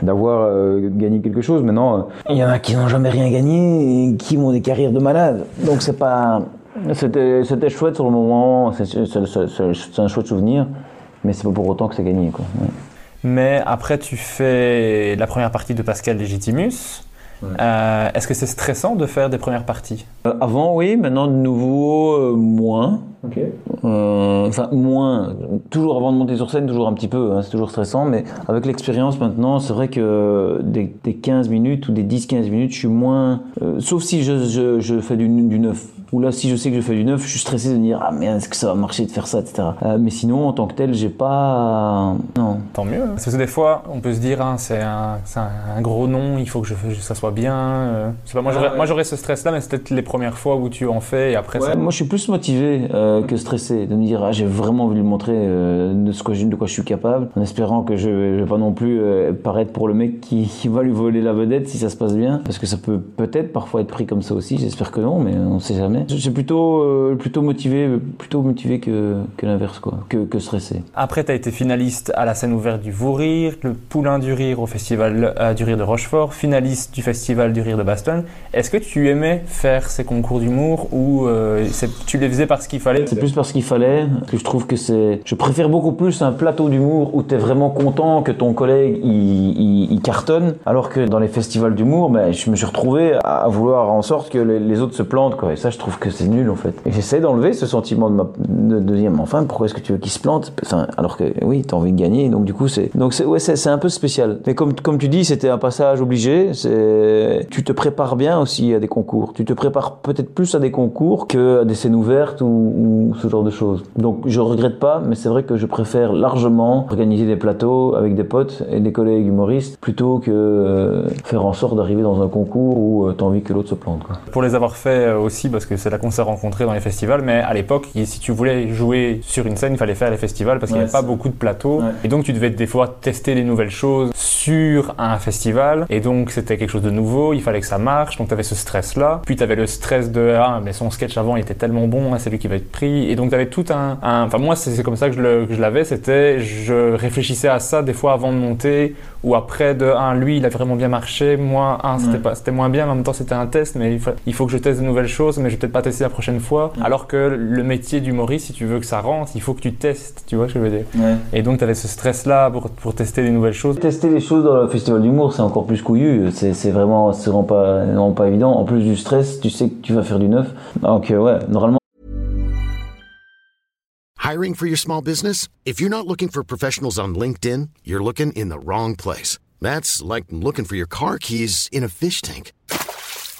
d'avoir euh, gagné quelque chose. Maintenant, il y en a qui n'ont jamais rien gagné et qui ont des carrières de malades. Donc, c'est pas. C'était chouette sur le moment, c'est un chouette souvenir, mais c'est pas pour autant que c'est gagné, quoi. Ouais. Mais après, tu fais la première partie de Pascal Legitimus. Ouais. Euh, Est-ce que c'est stressant de faire des premières parties euh, Avant, oui. Maintenant, de nouveau, euh, moins. Okay. Euh, enfin, moins. Toujours avant de monter sur scène, toujours un petit peu. Hein, c'est toujours stressant. Mais avec l'expérience maintenant, c'est vrai que des, des, 15 minutes ou des 10-15 minutes, je suis moins. Euh, sauf si je, je, je fais du, du neuf. Ou là, si je sais que je fais du neuf, je suis stressé de me dire Ah merde, est-ce que ça va marcher de faire ça, etc. Euh, mais sinon, en tant que tel, j'ai pas. Non. Tant mieux. Parce que des fois, on peut se dire hein, C'est un, un, un, gros nom, il faut que je, ça soit bien. Euh, pas, moi, ah, ouais. j'aurais ce stress-là, mais c'est peut-être les premières fois où tu en fais et après ouais, ça... Moi, je suis plus motivé euh, que stressé de me dire Ah, j'ai vraiment envie de montrer euh, de, ce que je, de quoi je suis capable, en espérant que je ne vais pas non plus euh, paraître pour le mec qui, qui, va lui voler la vedette si ça se passe bien. Parce que ça peut peut-être parfois être pris comme ça aussi, j'espère que non, mais on sait jamais. J'ai plutôt, euh, plutôt motivé, plutôt motivé que, que l'inverse, quoi, que, que stressé. Après, tu as été finaliste à la scène ouverte du Vous Rire, le Poulain du Rire au Festival euh, du Rire de Rochefort, finaliste du Festival du Rire de Bastogne. Est-ce que tu aimais faire ces concours d'humour ou euh, tu les faisais parce qu'il fallait? C'est plus parce qu'il fallait, que je trouve que c'est... Je préfère beaucoup plus un plateau d'humour où tu es vraiment content que ton collègue il, cartonne, alors que dans les festivals d'humour, ben, je me suis retrouvé à vouloir en sorte que les, les autres se plantent, quoi. Et ça, je trouve que c'est nul, en fait. Et j'essaie d'enlever ce sentiment de, ma, de, de mais enfin, pourquoi est-ce que tu veux qu'il se plante? Alors que, oui, tu as envie de gagner, donc du coup, c'est... Donc, c'est, ouais, c'est, un peu spécial. Mais comme, comme tu dis, c'était un passage obligé. Tu te prépares bien aussi à des concours. Tu te prépares peut-être plus à des concours qu'à des scènes ouvertes ou, ce genre de choses. Donc, je regrette pas, mais c'est vrai que je préfère largement organiser des plateaux avec des potes et des collègues humoristes plutôt que euh, faire en sorte d'arriver dans un concours où euh, tu as envie que l'autre se plante. Pour les avoir fait euh, aussi, parce que c'est là qu'on s'est rencontrés dans les festivals, mais à l'époque, si tu voulais jouer sur une scène, il fallait faire les festivals parce qu'il n'y avait pas beaucoup de plateaux. Ouais. Et donc, tu devais des fois tester les nouvelles choses sur un festival. Et donc, c'était quelque chose de nouveau, il fallait que ça marche. Donc, tu avais ce stress-là. Puis, tu avais le stress de Ah, mais son sketch avant, il était tellement bon, c'est lui qui va être pris. Et donc, tu avais tout un. un... Enfin, moi, c'est comme ça que je, l'avais. C'était je réfléchissais à ça des fois avant de monter ou après de un, lui, il a vraiment bien marché. Moi, un, c'était ouais. c'était moins bien. Mais en même temps, c'était un test, mais il faut, il faut, que je teste de nouvelles choses, mais je vais peut-être pas tester la prochaine fois. Ouais. Alors que le métier d'humoriste, si tu veux que ça rentre, il faut que tu testes. Tu vois ce que je veux dire ouais. Et donc, tu avais ce stress-là pour, pour tester des nouvelles choses. Tester les choses dans le festival d'humour, c'est encore plus couillu. C'est vraiment, c'est vraiment pas, vraiment pas évident. En plus du stress, tu sais que tu vas faire du neuf. Donc, euh, ouais, normalement. Hiring for your small business? If you're not looking for professionals on LinkedIn, you're looking in the wrong place. That's like looking for your car keys in a fish tank.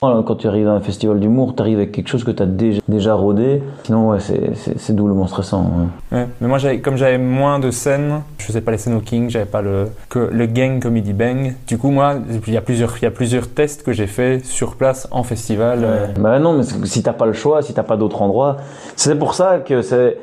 Quand tu arrives à un festival d'humour, tu arrives avec quelque chose que tu as déjà, déjà rodé. Sinon, ouais, c'est- doublement stressant. ouais. Ouais, mais moi, comme j'avais moins de scènes, je faisais pas les scènes au King, j'avais pas le, que le gang comedy bang. Du coup, moi, il y a plusieurs, il y a plusieurs tests que j'ai fait sur place en festival. euh, Bah non, mais si t'as pas le choix, si t'as pas d'autre endroit, c'est pour ça que c'est.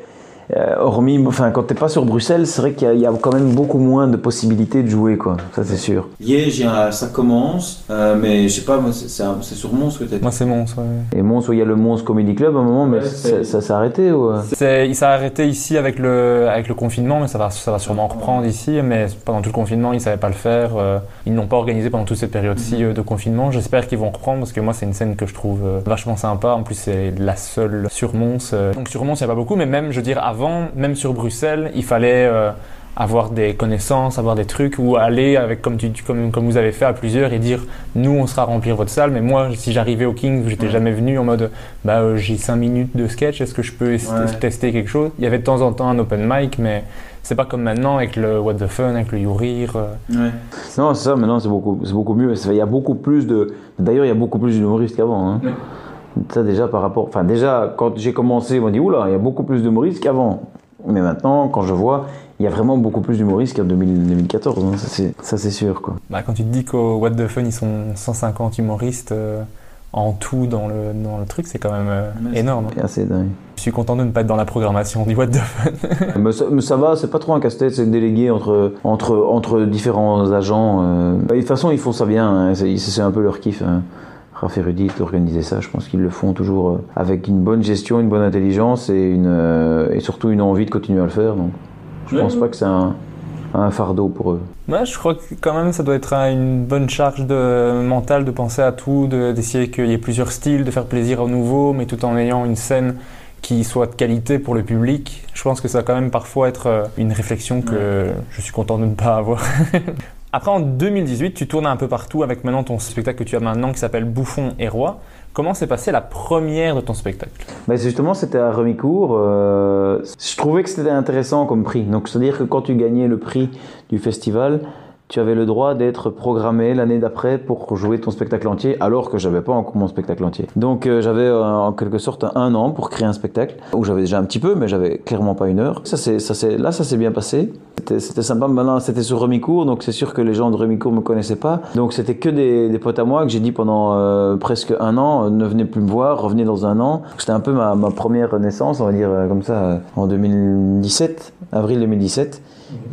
Euh, hormis, enfin, quand t'es pas sur Bruxelles, c'est vrai qu'il y, a- y quand même beaucoup moins de possibilités de jouer, quoi. Ça, c'est sûr. Liège, y ça commence, euh, mais je sais pas, moi, c'est- sur Mons que t'es. Moi, c'est Mons, ouais. Et Mons, où il y a le Mons Comedy Club à un moment, mais Ouais, ça, s'est arrêté, ou... euh? Il s'est arrêté ici avec le, avec le confinement, mais ça va, ça va sûrement reprendre ici. Mais pendant tout le confinement, ils ne savaient pas le faire. euh, ils n'ont pas organisé pendant toute cette période-ci euh, de confinement. J'espère qu'ils vont reprendre parce que moi, c'est une scène que je trouve vachement sympa. En plus, c'est la seule sur Mons. Donc sur Mons, il n'y a pas beaucoup, mais même, je veux dire, avant, même sur Bruxelles, il fallait euh, avoir des connaissances, avoir des trucs, ou aller avec, comme, tu, tu- comme, comme vous avez fait à plusieurs, et dire, nous, on sera remplir votre salle. Mais moi, si j'arrivais au King, j'étais jamais venu en mode, bah, euh, j'ai 5 minutes de sketch, est-ce que je peux est- Ouais. tester quelque chose? Il y avait de temps en temps un open mic, mais c'est pas comme maintenant avec le What the Fun, avec le You Rire. euh. Ouais. Non, c'est ça, maintenant, c'est beaucoup, c'est beaucoup mieux. Il y a beaucoup plus de... D'ailleurs, il y a beaucoup plus d'humoristes qu'avant. Hein. Ça, déjà, par rapport... Enfin, déjà, quand j'ai commencé, on m'a dit, oula, il y a beaucoup plus d'humoristes qu'avant. Mais maintenant, quand je vois, il y a vraiment beaucoup plus d'humoristes qu'en 2000 2014. hein. Ça, c'est- sûr, quoi. Bah, quand tu te dis qu'au What the Fun, ils sont 150 humoristes euh, en tout dans le, dans le truc, c'est quand même euh, énorme. C'est assez dingue. Je suis content de ne pas être dans la programmation du What the Fun. *laughs* mais, ça, mais ça va, c'est pas trop un casse-tête, c'est délégué entre, entre, entre différents agents. euh. Et de toute façon, ils font ça bien, hein. c'est c'est un peu leur kiff. Hein. Raph et Rudy d'organiser ça, je pense qu'ils le font toujours euh, avec une bonne gestion, une bonne intelligence et, une, euh, et surtout une envie de continuer à le faire. Donc, je Ouais. pense pas que c'est un, un fardeau pour eux. Moi, je crois que quand même, ça doit être une bonne charge de, mentale de penser à tout, de- d'essayer qu'il y ait plusieurs styles, de faire plaisir aux nouveaux, mais tout en ayant une scène qui soit de qualité pour le public. Je pense que ça va quand même parfois être euh, une réflexion que je suis content de ne pas avoir. *laughs* Après, en 2018, tu tournes un peu partout avec maintenant ton spectacle que tu as maintenant qui s'appelle Bouffon et Roi. Comment s'est passée la première de ton spectacle? C'est justement, c'était à Remicourt. euh, je trouvais que c'était intéressant comme prix. Donc, c'est-à-dire que quand tu gagnais le prix du festival, tu avais le droit d'être programmé l'année d'après pour jouer ton spectacle entier, alors que j'avais pas encore mon spectacle entier. Donc, euh, j'avais euh, en quelque sorte un an pour créer un spectacle où j'avais déjà un petit peu, mais j'avais clairement pas une heure. Ça, c'est, ça, c'est, là, ça s'est bien passé. C'était, sympa. Maintenant, c'était sur Remicourt, donc c'est sûr que les gens de Remicourt me connaissaient pas. Donc, c'était que des, potes à moi que j'ai dit pendant euh, presque un an, ne venez plus me voir, revenez dans un an. C'était un peu ma, ma première naissance, on va dire comme ça, en 2017, avril 2017.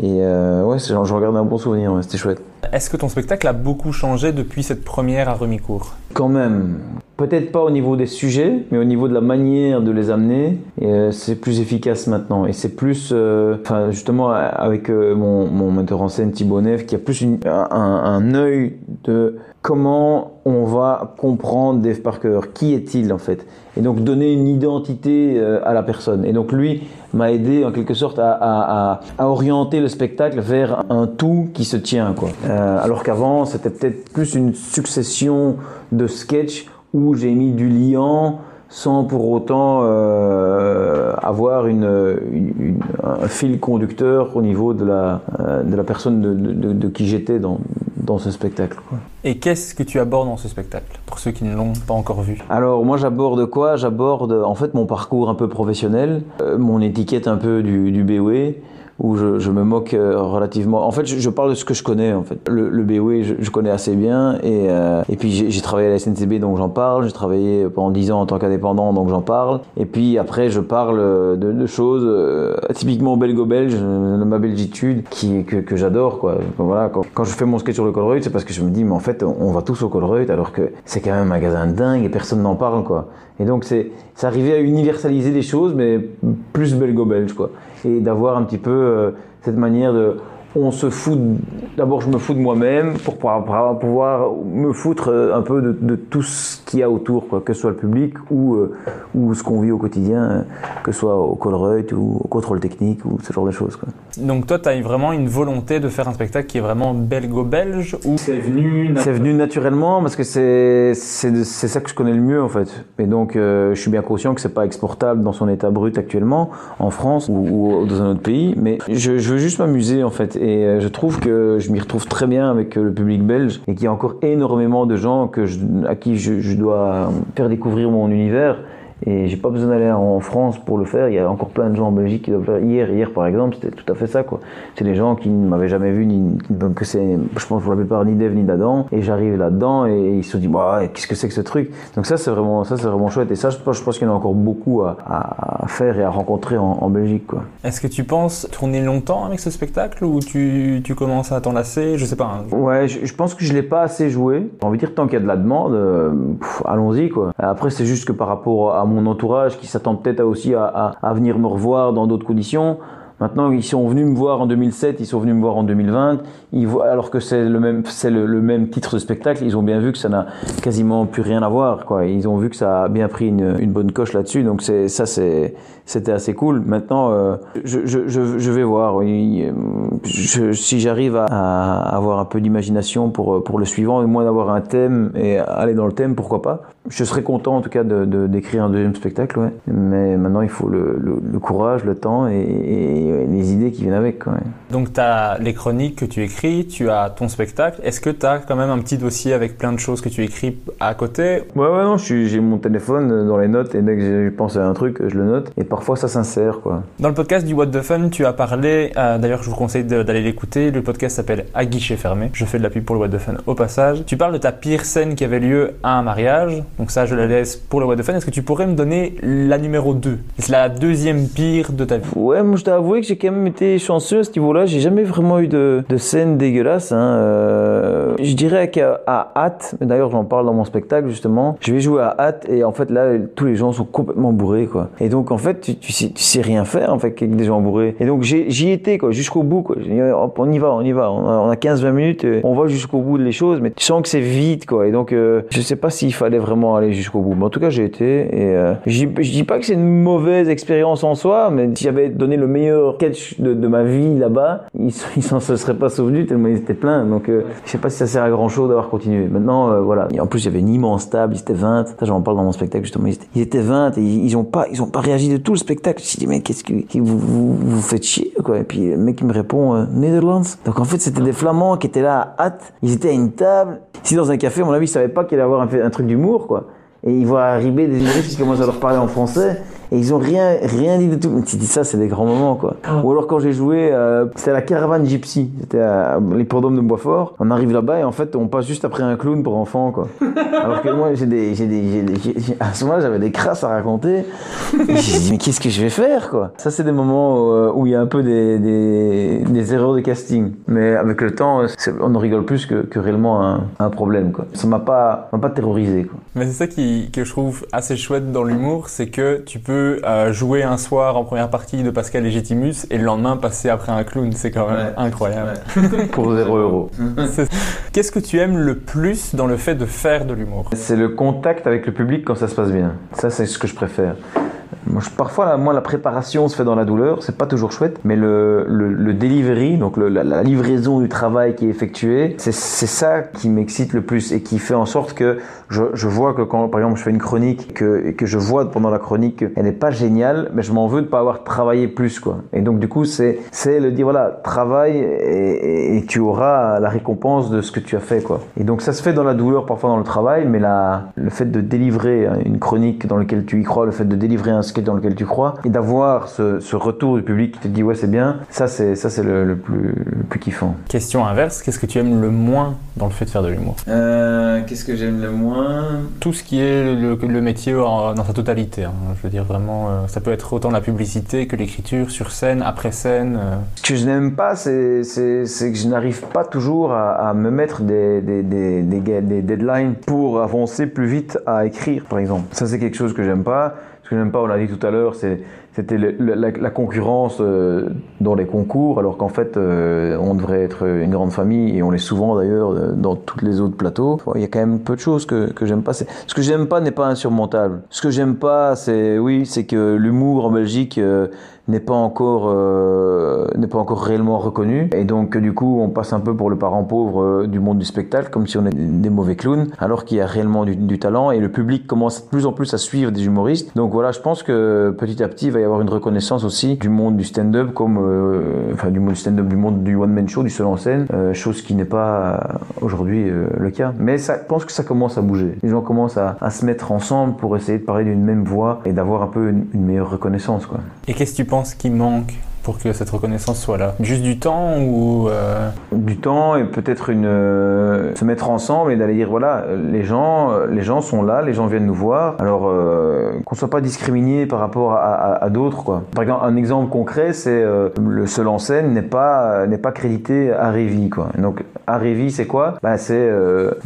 Et euh, ouais, c'est- j'en j'en garde un bon souvenir, ouais, c'était chouette. Est-ce que ton spectacle a beaucoup changé depuis cette première à Remicourt? Quand même, peut-être pas au niveau des sujets, mais au niveau de la manière de les amener, euh, c'est plus efficace maintenant. Et c'est plus, euh, enfin justement avec euh, mon, mon metteur en scène Thibaut Neff, qui a plus un, œil de comment on va comprendre Dave Parker, qui est-il en fait, et donc donner une identité à la personne. Et donc lui m'a aidé en quelque sorte à- à orienter le spectacle vers un tout qui se tient quoi. Euh, alors qu'avant c'était peut-être plus une succession de sketchs où j'ai mis du liant sans pour autant euh, avoir une, une- une- un fil conducteur au niveau de la, euh, de la personne de, de- qui j'étais dans, dans ce spectacle. quoi. Et qu'est-ce que tu abordes dans ce spectacle Pour ceux qui ne l'ont pas encore vu? Alors moi j'aborde quoi? J'aborde en fait mon parcours un peu professionnel, euh, mon étiquette un peu du, du BOE, où je, me moque euh, relativement. En fait, je, parle de ce que je connais. En fait, le, le BOE, je, je connais assez bien, et, euh, et puis j'ai travaillé à la SNCB, donc j'en parle. J'ai travaillé pendant 10 ans en tant qu'indépendant, donc j'en parle. Et puis après, je parle de, de choses euh, typiquement belgo-belge, de ma belgitude, qui que, j'adore, quoi. Voilà, quand, je fais mon sketch sur le Colruyt, c'est parce que je me dis, mais en fait, on va tous au Colruyt, alors que c'est quand même un magasin dingue et personne n'en parle, quoi. Et donc c'est arrivé à universaliser les choses, mais plus belgo-belge, quoi. Et d'avoir un petit peu euh, cette manière de on se fout, d'abord je me fous de moi-même pour pouvoir, me foutre euh, un peu de, de tout ce qu'il y a autour, quoi, que ce soit le public ou, euh, ou ce qu'on vit au quotidien, euh, que ce soit au Colruyt ou au contrôle technique ou ce genre de choses. Quoi. Donc toi, tu as vraiment une volonté de faire un spectacle qui est vraiment belgo-belge ou c'est venu C'est venu naturellement parce que c'est ça que je connais le mieux en fait. Et donc euh, je suis bien conscient que c'est pas exportable dans son état brut actuellement en France ou, ou dans un autre pays, mais je, je veux juste m'amuser en fait. Et euh, je trouve que je m'y retrouve très bien avec euh, le public belge et qu'il y a encore énormément de gens à qui je dois faire découvrir mon univers. Et j'ai pas besoin d'aller en France pour le faire. Il y a encore plein de gens en Belgique qui doivent le faire. Hier, hier par exemple, c'était tout à fait ça, quoi. C'est des gens qui ne m'avaient jamais vu, ni, me connaissaient, je pense pour la plupart, ni d'Eve ni d'Adam. Et j'arrive là-dedans et ils se disent, bah, qu'est-ce que c'est que ce truc? Donc ça, c'est vraiment, ça, c'est vraiment chouette. Et ça, je pense, je pense qu'il y en a encore beaucoup à, à faire et à rencontrer en, en Belgique, quoi. Est-ce que tu penses tourner longtemps avec ce spectacle ou tu, tu commences à t'en lasser? Je sais pas. hein. Ouais, je, je pense que je l'ai pas assez joué. J'ai envie de dire, tant qu'il y a de la demande, euh, allons-y, quoi. Après, c'est juste que par rapport à mon entourage qui s'attend peut-être aussi à venir me revoir dans d'autres conditions, Maintenant, ils sont venus me voir en 2007, ils sont venus me voir en 2020. Ils voient, alors que c'est le même, c'est le, même titre de spectacle, ils ont bien vu que ça n'a quasiment plus rien à voir. Quoi. Ils ont vu que ça a bien pris une, une bonne coche là-dessus. Donc c'est ça, c'est c'était assez cool. Maintenant, euh, je, je, je, vais voir. Si j'arrive à, avoir un peu d'imagination pour pour le suivant, et moins d'avoir un thème et aller dans le thème, pourquoi pas. Je serais content en tout cas de d'écrire un deuxième spectacle. Mais maintenant, il faut le, le, courage, le temps et, les idées qui viennent avec. Donc tu as les chroniques que tu écris, tu as ton spectacle. Est-ce que tu as quand même un petit dossier avec plein de choses que tu écris à côté? Ouais, ouais, non, j'ai mon téléphone dans les notes et dès que je pense à un truc, je le note. Et parfois, ça s'insère, quoi. Dans le podcast du What the Fun, tu as parlé, euh, d'ailleurs je vous conseille d'aller l'écouter, le podcast s'appelle À guichet fermé, je fais de la pub pour le What the Fun au passage. Tu parles de ta pire scène qui avait lieu à un mariage, donc ça je la laisse pour le What the Fun. Est-ce que tu pourrais me donner la numéro 2 C'est la deuxième pire de ta vie. Ouais, moi, je dois avouer que j'ai quand même été chanceux à ce niveau-là. J'ai jamais vraiment eu de, de scène dégueulasse. Hein. Euh, je dirais qu'à Hâte, d'ailleurs, j'en parle dans mon spectacle, justement. Je vais jouer à Hâte et en fait, là, tous les gens sont complètement bourrés, quoi. Et donc, en fait, tu, sais, tu sais rien faire, en fait, avec des gens bourrés. Et donc, j'y étais, quoi, jusqu'au bout, quoi. Dit, hop, on y va, on y va. On a, a 15-20 minutes, euh, on va jusqu'au bout des choses, mais tu sens que c'est vite, quoi. Et donc, euh, je sais pas s'il fallait vraiment aller jusqu'au bout. Mais en tout cas, j'ai été. Et euh, je dis- pas que c'est une mauvaise expérience en soi, mais si j'avais donné le meilleur sketch de, de ma vie là-bas, ils *laughs* s'en se seraient pas souvenus tellement ils étaient pleins. Donc, euh, je sais pas si ça sert à grand chose d'avoir continué. Maintenant, euh, voilà. Et en plus, il y avait une immense table, ils étaient 20. Ça, j'en parle dans mon spectacle justement. Ils étaient, ils étaient 20 et ils, ils ont pas, ils ont pas réagi de tout le spectacle. Je me dit, mais qu'est-ce que vous, vous, vous faites chier, quoi? Et puis, le mec, il me répond, euh, Netherlands. Donc, en fait, c'était des Flamands qui étaient là à hâte. Ils étaient à une table. Si dans un café, à mon avis, ils savaient pas qu'il allait avoir un, un truc d'humour, quoi. Et ils voient arriver des humoristes qui commencent à leur parler en français et ils ont rien rien dit de tout. Mais tu dis ça, c'est des grands moments quoi. Ou alors quand j'ai joué, euh, c'était à la caravane Gypsy, c'était à l'hippodrome de Boisfort. On arrive là-bas et en fait on passe juste après un clown pour enfants quoi. *laughs* Alors que moi j'ai des j'ai des, j'ai des- j'ai- j'ai- à ce moment-là j'avais des crasses à raconter. Et j'ai dit mais qu'est-ce que je vais faire quoi? Ça c'est des moments où, euh, où il y a un peu des, des des erreurs de casting. Mais avec le temps, c'est- on en rigole plus que, que réellement un, un problème quoi. Ça m'a pas m'a pas terrorisé quoi. Mais c'est ça qui, que je trouve assez chouette dans l'humour, c'est que tu peux euh, jouer un soir en première partie de Pascal Légitimus et le lendemain passer après un clown. C'est quand même Ouais. incroyable. *laughs* Pour 0 euros. Qu'est-ce que tu aimes le plus dans le fait de faire de l'humour? C'est le contact avec le public quand ça se passe bien. Ça, c'est ce que je préfère. Parfois, moi, la préparation se fait dans la douleur, c'est pas toujours chouette, mais le, le, delivery, donc la, livraison du travail qui est effectué, c'est ça qui m'excite le plus et qui fait en sorte que je, vois que quand, par exemple, je fais une chronique que, et que je vois pendant la chronique qu'elle n'est pas géniale, mais je m'en veux de pas avoir travaillé plus, quoi. Et donc, du coup, c'est le dire, voilà, travaille et tu auras la récompense de ce que tu as fait, quoi. Et donc, ça se fait dans la douleur, parfois dans le travail, mais la, le fait de délivrer une chronique dans laquelle tu y crois, le fait de délivrer un dans lequel tu crois, et d'avoir ce, ce retour du public qui te dit ouais c'est bien, ça c'est ça c'est le, le plus le plus kiffant. Question inverse, qu'est-ce que tu aimes le moins dans le fait de faire de l'humour? Euh, Qu'est-ce que j'aime le moins? Tout ce qui est le, le métier en- dans sa totalité. hein. Je veux dire vraiment, euh, ça peut être autant la publicité que l'écriture sur scène, après scène. euh. Ce que je n'aime pas, c'est c'est- c'est que je n'arrive pas toujours à, à me mettre des, des, des, des, ga- des deadlines pour avancer plus vite à écrire, par exemple. Ça, c'est quelque chose que j'aime pas. Ce que j'aime pas, on l'a dit tout à l'heure, c'était la, la concurrence euh, dans les concours, alors qu'en fait, euh, on devrait être une grande famille, et on l'est souvent d'ailleurs euh, dans tous les autres plateaux. Il y a quand même peu de choses que, que j'aime pas. Ce que j'aime pas n'est pas insurmontable. Ce que j'aime pas, c'est oui, c'est que l'humour en Belgique n'est pas encore euh, n'est pas encore réellement reconnu. Et donc du coup on passe un peu pour le parent pauvre euh, du monde du spectacle comme si on était des mauvais clowns alors qu'il y a réellement du, talent et le public commence de plus en plus à suivre des humoristes. Donc voilà je pense que petit à petit il va y avoir une reconnaissance aussi du monde du stand-up comme euh, enfin du monde du stand-up du monde du one man show du seul en scène chose qui n'est pas aujourd'hui le cas. Mais ça, je pense que ça commence à bouger. Les gens commencent à, à se mettre ensemble pour essayer de parler d'une même voix et d'avoir un peu une, une meilleure reconnaissance quoi. Et qu'est-ce que tu penses qui manque pour que cette reconnaissance soit là. Juste du temps ou euh, du temps et peut-être une euh, se mettre ensemble et d'aller dire voilà les gens les gens sont là les gens viennent nous voir. Alors euh, qu'on soit pas discriminé par rapport à, à- d'autres quoi. Par exemple un exemple concret c'est euh, le seul en scène n'est pas n'est pas crédité à Révi quoi. Donc à Révi c'est quoi? Bah, c'est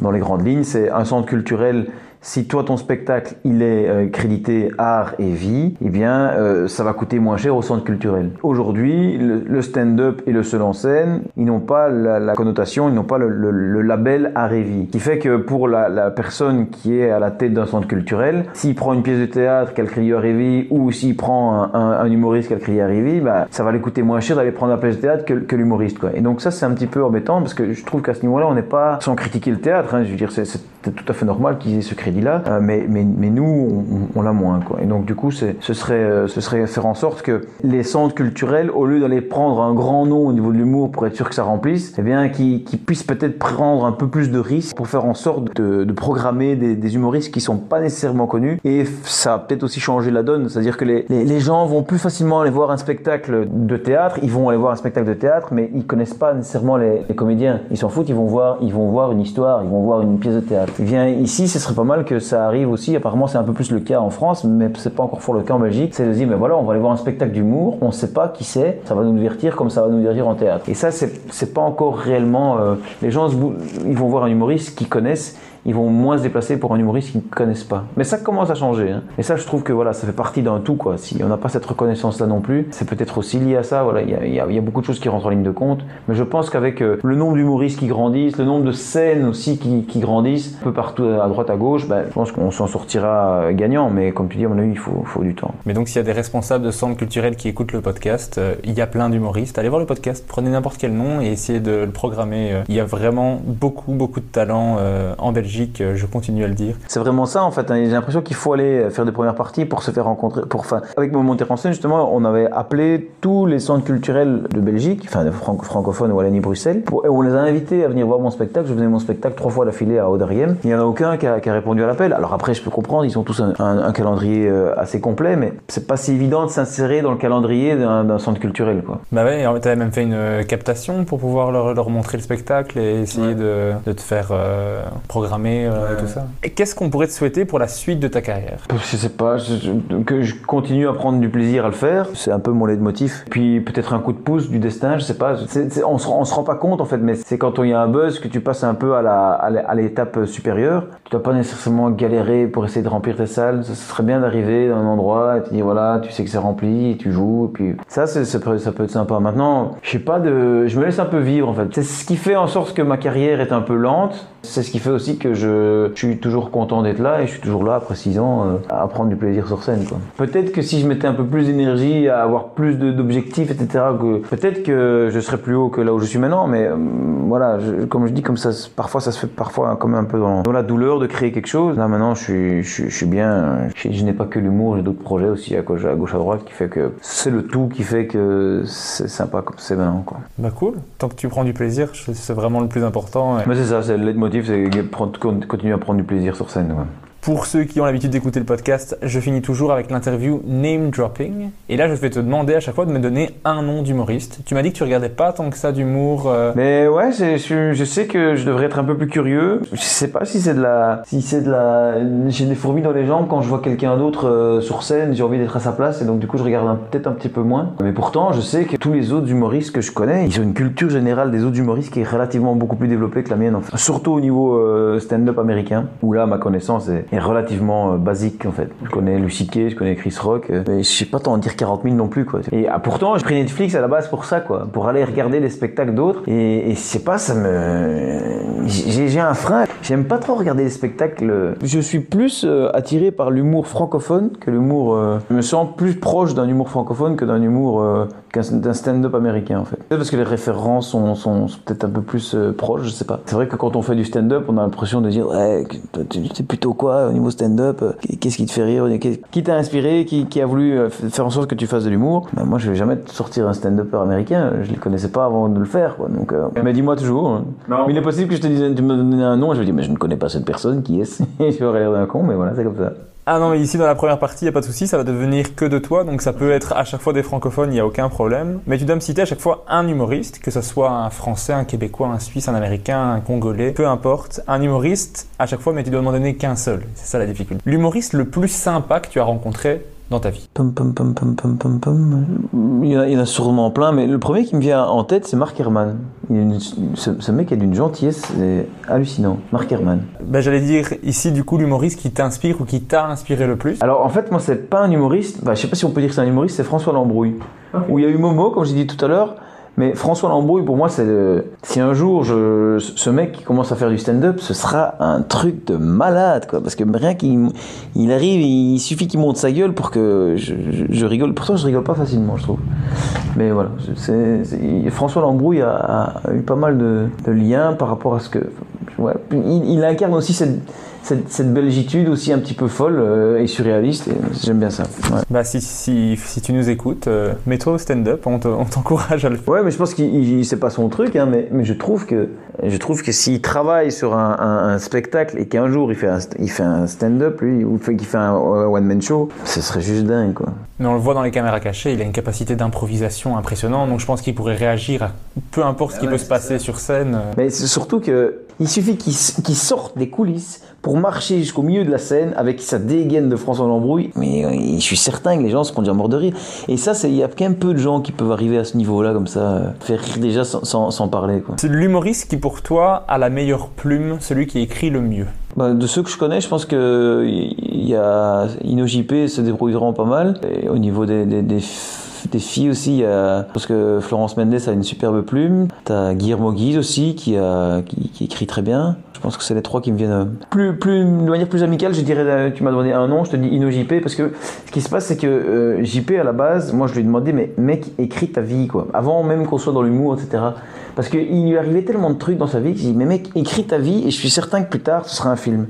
dans les grandes lignes c'est un centre culturel si toi ton spectacle il est euh, crédité art et vie, eh bien euh, ça va coûter moins cher au centre culturel. Aujourd'hui, le, stand-up et le seul en scène, ils n'ont pas la, connotation, ils n'ont pas le, label art et vie. Qui fait que pour la, personne qui est à la tête d'un centre culturel, s'il prend une pièce de théâtre qu'elle crie art et vie, ou s'il prend un, humoriste qu'elle crie art et vie, bah, ça va lui coûter moins cher d'aller prendre la pièce de théâtre que, que l'humoriste. Et donc ça c'est un petit peu embêtant parce que je trouve qu'à ce niveau-là, on n'est pas sans critiquer le théâtre. hein, je veux dire, c'est c'est tout à fait normal qu'ils aient ce crédit-là, euh, mais, mais, mais nous, on, l'a moins. Quoi. Et donc du coup, ce serait, euh, ce serait faire en sorte que les centres culturels, au lieu d'aller prendre un grand nom au niveau de l'humour pour être sûr que ça remplisse, eh bien, qu'ils qu'ils puissent peut-être prendre un peu plus de risques pour faire en sorte de, programmer des, humoristes qui sont pas nécessairement connus. Et ça a peut-être aussi changé la donne, c'est-à-dire que les, les, gens vont plus facilement aller voir un spectacle de théâtre, ils vont aller voir un spectacle de théâtre, mais ils connaissent pas nécessairement les, les comédiens. Ils s'en foutent, ils vont voir, ils vont voir une histoire, ils vont voir une pièce de théâtre. Eh bien ici, ce serait pas mal que ça arrive aussi. Apparemment, c'est un peu plus le cas en France, mais c'est pas encore fort le cas en Belgique. C'est de dire, mais voilà, on va aller voir un spectacle d'humour, on sait pas qui c'est, ça va nous divertir comme ça va nous divertir en théâtre. Et ça, c'est pas encore réellement. euh, les gens, ils vont voir un humoriste qu'ils connaissent ils vont moins se déplacer pour un humoriste qu'ils ne connaissent pas. Mais ça commence à changer. Hein. Et ça, je trouve que voilà, ça fait partie d'un tout. Quoi. Si on n'a pas cette reconnaissance-là non plus, c'est peut-être aussi lié à ça. Voilà, il y a, beaucoup de choses qui rentrent en ligne de compte. Mais je pense qu'avec euh, le nombre d'humoristes qui grandissent, le nombre de scènes aussi qui, qui grandissent, un peu partout à droite, à gauche, ben, je pense qu'on s'en sortira euh, gagnant. Mais comme tu dis, à mon avis, il faut, faut du temps. Mais donc s'il y a des responsables de centres culturels qui écoutent le podcast, euh, il y a plein d'humoristes. Allez voir le podcast, prenez n'importe quel nom et essayez de le programmer. Il y a vraiment beaucoup, beaucoup de talent en Belgique, euh, je continue à le dire. C'est vraiment ça en fait. hein. J'ai l'impression qu'il faut aller faire des premières parties pour se faire rencontrer. Pour, enfin, avec en scène justement, on avait appelé tous les centres culturels de Belgique, enfin de franco- francophones ou Wallonie-Bruxelles, et on les a invités à venir voir mon spectacle. Je faisais mon spectacle trois fois d'affilée à Auderghem. Il n'y en a aucun qui a, qui a répondu à l'appel. Alors après, je peux comprendre, ils ont tous un, un- un calendrier euh, assez complet, mais c'est pas si évident de s'insérer dans le calendrier d'un centre culturel. Quoi. Bah ouais, tu avais même fait une euh, captation pour pouvoir leur, leur montrer le spectacle et essayer de, de te faire euh, programmer euh, tout ça. Et qu'est-ce qu'on pourrait te souhaiter pour la suite de ta carrière? Je sais pas, je- que je continue à prendre du plaisir à le faire, c'est un peu mon leitmotiv. Puis peut-être un coup de pouce du destin, je sais pas. On, se, on se rend pas compte en fait, mais c'est quand il y a un buzz que tu passes un peu à l'étape supérieure. Tu dois pas nécessairement galérer pour essayer de remplir tes salles. Ça, serait bien d'arriver dans un endroit et tu dis voilà, tu sais que c'est rempli, et tu joues. Et puis ça, c'est- ça peut, ça peut être sympa. Maintenant, je sais pas de, je me laisse un peu vivre en fait. C'est ce qui fait en sorte que ma carrière est un peu lente. C'est ce qui fait aussi que je, je suis toujours content d'être là et je suis toujours là après 6 ans euh, à prendre du plaisir sur scène. quoi. Peut-être que si je mettais un peu plus d'énergie à avoir plus d'objectifs, etc., peut-être que je serais plus haut que là où je suis maintenant. Mais euh, voilà, je- comme je dis, comme ça, parfois ça se fait parfois comme un peu dans, dans la douleur de créer quelque chose. Là maintenant, je suis, je, suis- je suis bien. Je, n'ai pas que l'humour, j'ai d'autres projets aussi à gauche, à gauche à droite qui fait que c'est le tout qui fait que c'est sympa comme c'est maintenant. Quoi. Bah cool, tant que tu prends du plaisir, c'est vraiment le plus important. Mais c'est ça, c'est le leitmotiv, c'est prendre- continuer à prendre du plaisir sur scène. Pour ceux qui ont l'habitude d'écouter le podcast, je finis toujours avec l'interview name dropping. Et là, je vais te demander à chaque fois de me donner un nom d'humoriste. Tu m'as dit que tu regardais pas tant que ça d'humour. euh, Mais ouais, je, sais que je devrais être un peu plus curieux. Je sais pas si c'est de la, si c'est de la, j'ai des fourmis dans les jambes quand je vois quelqu'un d'autre euh, sur scène. J'ai envie d'être à sa place et donc du coup je regarde peut-être un petit peu moins. Mais pourtant, je sais que tous les autres humoristes que je connais, ils ont une culture générale des autres humoristes qui est relativement beaucoup plus développée que la mienne. En fait. Surtout au niveau euh, stand-up américain, où là ma connaissance est, est relativement euh, basique en fait. Je connais Kay, je connais Chris Rock, euh, mais je sais pas t'en dire 40 000 non plus quoi. Et ah, pourtant, j'ai pris Netflix à la base pour ça quoi, pour aller regarder les spectacles d'autres. Et, je sais pas, ça me, j'ai un frein. J'aime pas trop regarder les spectacles. Je suis plus euh, attiré par l'humour francophone que l'humour. euh, je me sens plus proche d'un humour francophone que d'un humour euh, d'un stand-up américain en fait. Peut-être parce que les références sont, sont, sont peut-être un peu plus euh, proches, je sais pas. C'est vrai que quand on fait du stand-up, on a l'impression de dire ouais, tu sais plutôt quoi au niveau stand-up euh, Qu'est-ce qui te fait rire Qui t'a inspiré qui, qui a voulu euh, faire en sorte que tu fasses de l'humour? Ben, Moi, je vais jamais sortir un stand-upper américain. Je le connaissais pas avant de le faire, quoi. Donc, euh, mais dis-moi toujours. hein. Mais il est possible que je te dise, tu me donnes un nom, et je vais dire mais je ne connais pas cette personne. Qui est-ce Je vais l'air d'un con, mais voilà, c'est comme ça. Ah non, mais ici dans la première partie, il n'y a pas de souci, ça va devenir que de toi, donc ça peut être à chaque fois des francophones, il n'y a aucun problème. Mais tu dois me citer à chaque fois un humoriste, que ce soit un français, un québécois, un suisse, un américain, un congolais, peu importe. Un humoriste à chaque fois, mais tu dois m'en donner qu'un seul. C'est ça la difficulté. L'humoriste le plus sympa que tu as rencontré dans ta vie. Pum, pum, pum, pum, pum, pum, pum. Il, y en a, il y en a sûrement plein, mais le premier qui me vient en tête, c'est Mark Herman. Il a une- ce, ce mec a d'une gentillesse c'est hallucinant. Mark Herman. Ben, J'allais dire ici du coup l'humoriste qui t'inspire ou qui t'a inspiré le plus. Alors en fait, moi, c'est pas un humoriste. Bah, je sais pas si on peut dire que c'est un humoriste, c'est François Lambrouille. Où il y a eu Momo, comme j'ai dit tout à l'heure. Mais François Lambrouille, pour moi, c'est le... si un jour ce mec qui commence à faire du stand-up, ce sera un truc de malade, quoi. Parce que rien qu'il il arrive, il suffit qu'il monte sa gueule pour que je, rigole. Pourtant, je rigole pas facilement, je trouve. Mais voilà, c'est, François Lambrouille a, eu pas mal de, liens par rapport à ce que. Il, il incarne aussi cette, cette, cette belgitude aussi un petit peu folle euh, et surréaliste. J'aime bien ça. Ouais. Bah si, si, si tu nous écoutes, euh, mets-toi au stand-up, on te- t'encourage à le faire. Ouais, mais je pense qu'il il- c'est pas son truc, hein, mais, mais je trouve que je trouve que s'il travaille sur un, un- un spectacle et qu'un jour il fait un, st- il fait un stand-up, lui, ou qu'il fait un one man show, ce serait juste dingue, quoi. Mais on le voit dans les caméras cachées, il a une capacité d'improvisation impressionnante, donc je pense qu'il pourrait réagir à peu importe ce qui peut se passer sur scène. euh. Mais surtout que il suffit qu'il sorte des coulisses pour marcher jusqu'au milieu de la scène avec sa dégaine de François Lambrouille. Mais euh, je suis certain que les gens seront déjà morts de rire. Et ça, c'est- il y a qu'un peu de gens qui peuvent arriver à ce niveau-là, comme ça, euh, faire rire déjà sans, sans, sans parler. C'est l'humoriste qui pour toi a la meilleure plume, celui qui écrit le mieux. Bah, de ceux que je connais, je pense que il y a InnoJP se débrouille vraiment pas mal. Et au niveau des, des, des, f- des filles aussi, il y a, parce que Florence Mendes a une superbe plume. T'as Guillermo Guise aussi qui, a, qui, qui écrit très bien. Je pense que c'est les trois qui me viennent. euh, Plus, plus, de manière plus amicale, je dirais, euh, tu m'as donné un nom, je te dis InnoJP, parce que ce qui se passe, c'est que euh, JP, à la base, moi je lui ai demandé, mais mec, écris ta vie, quoi. Avant même qu'on soit dans l'humour, etc. Parce qu'il lui arrivait tellement de trucs dans sa vie que j'ai dit, mais mec, écris ta vie, et je suis certain que plus tard, ce sera un film.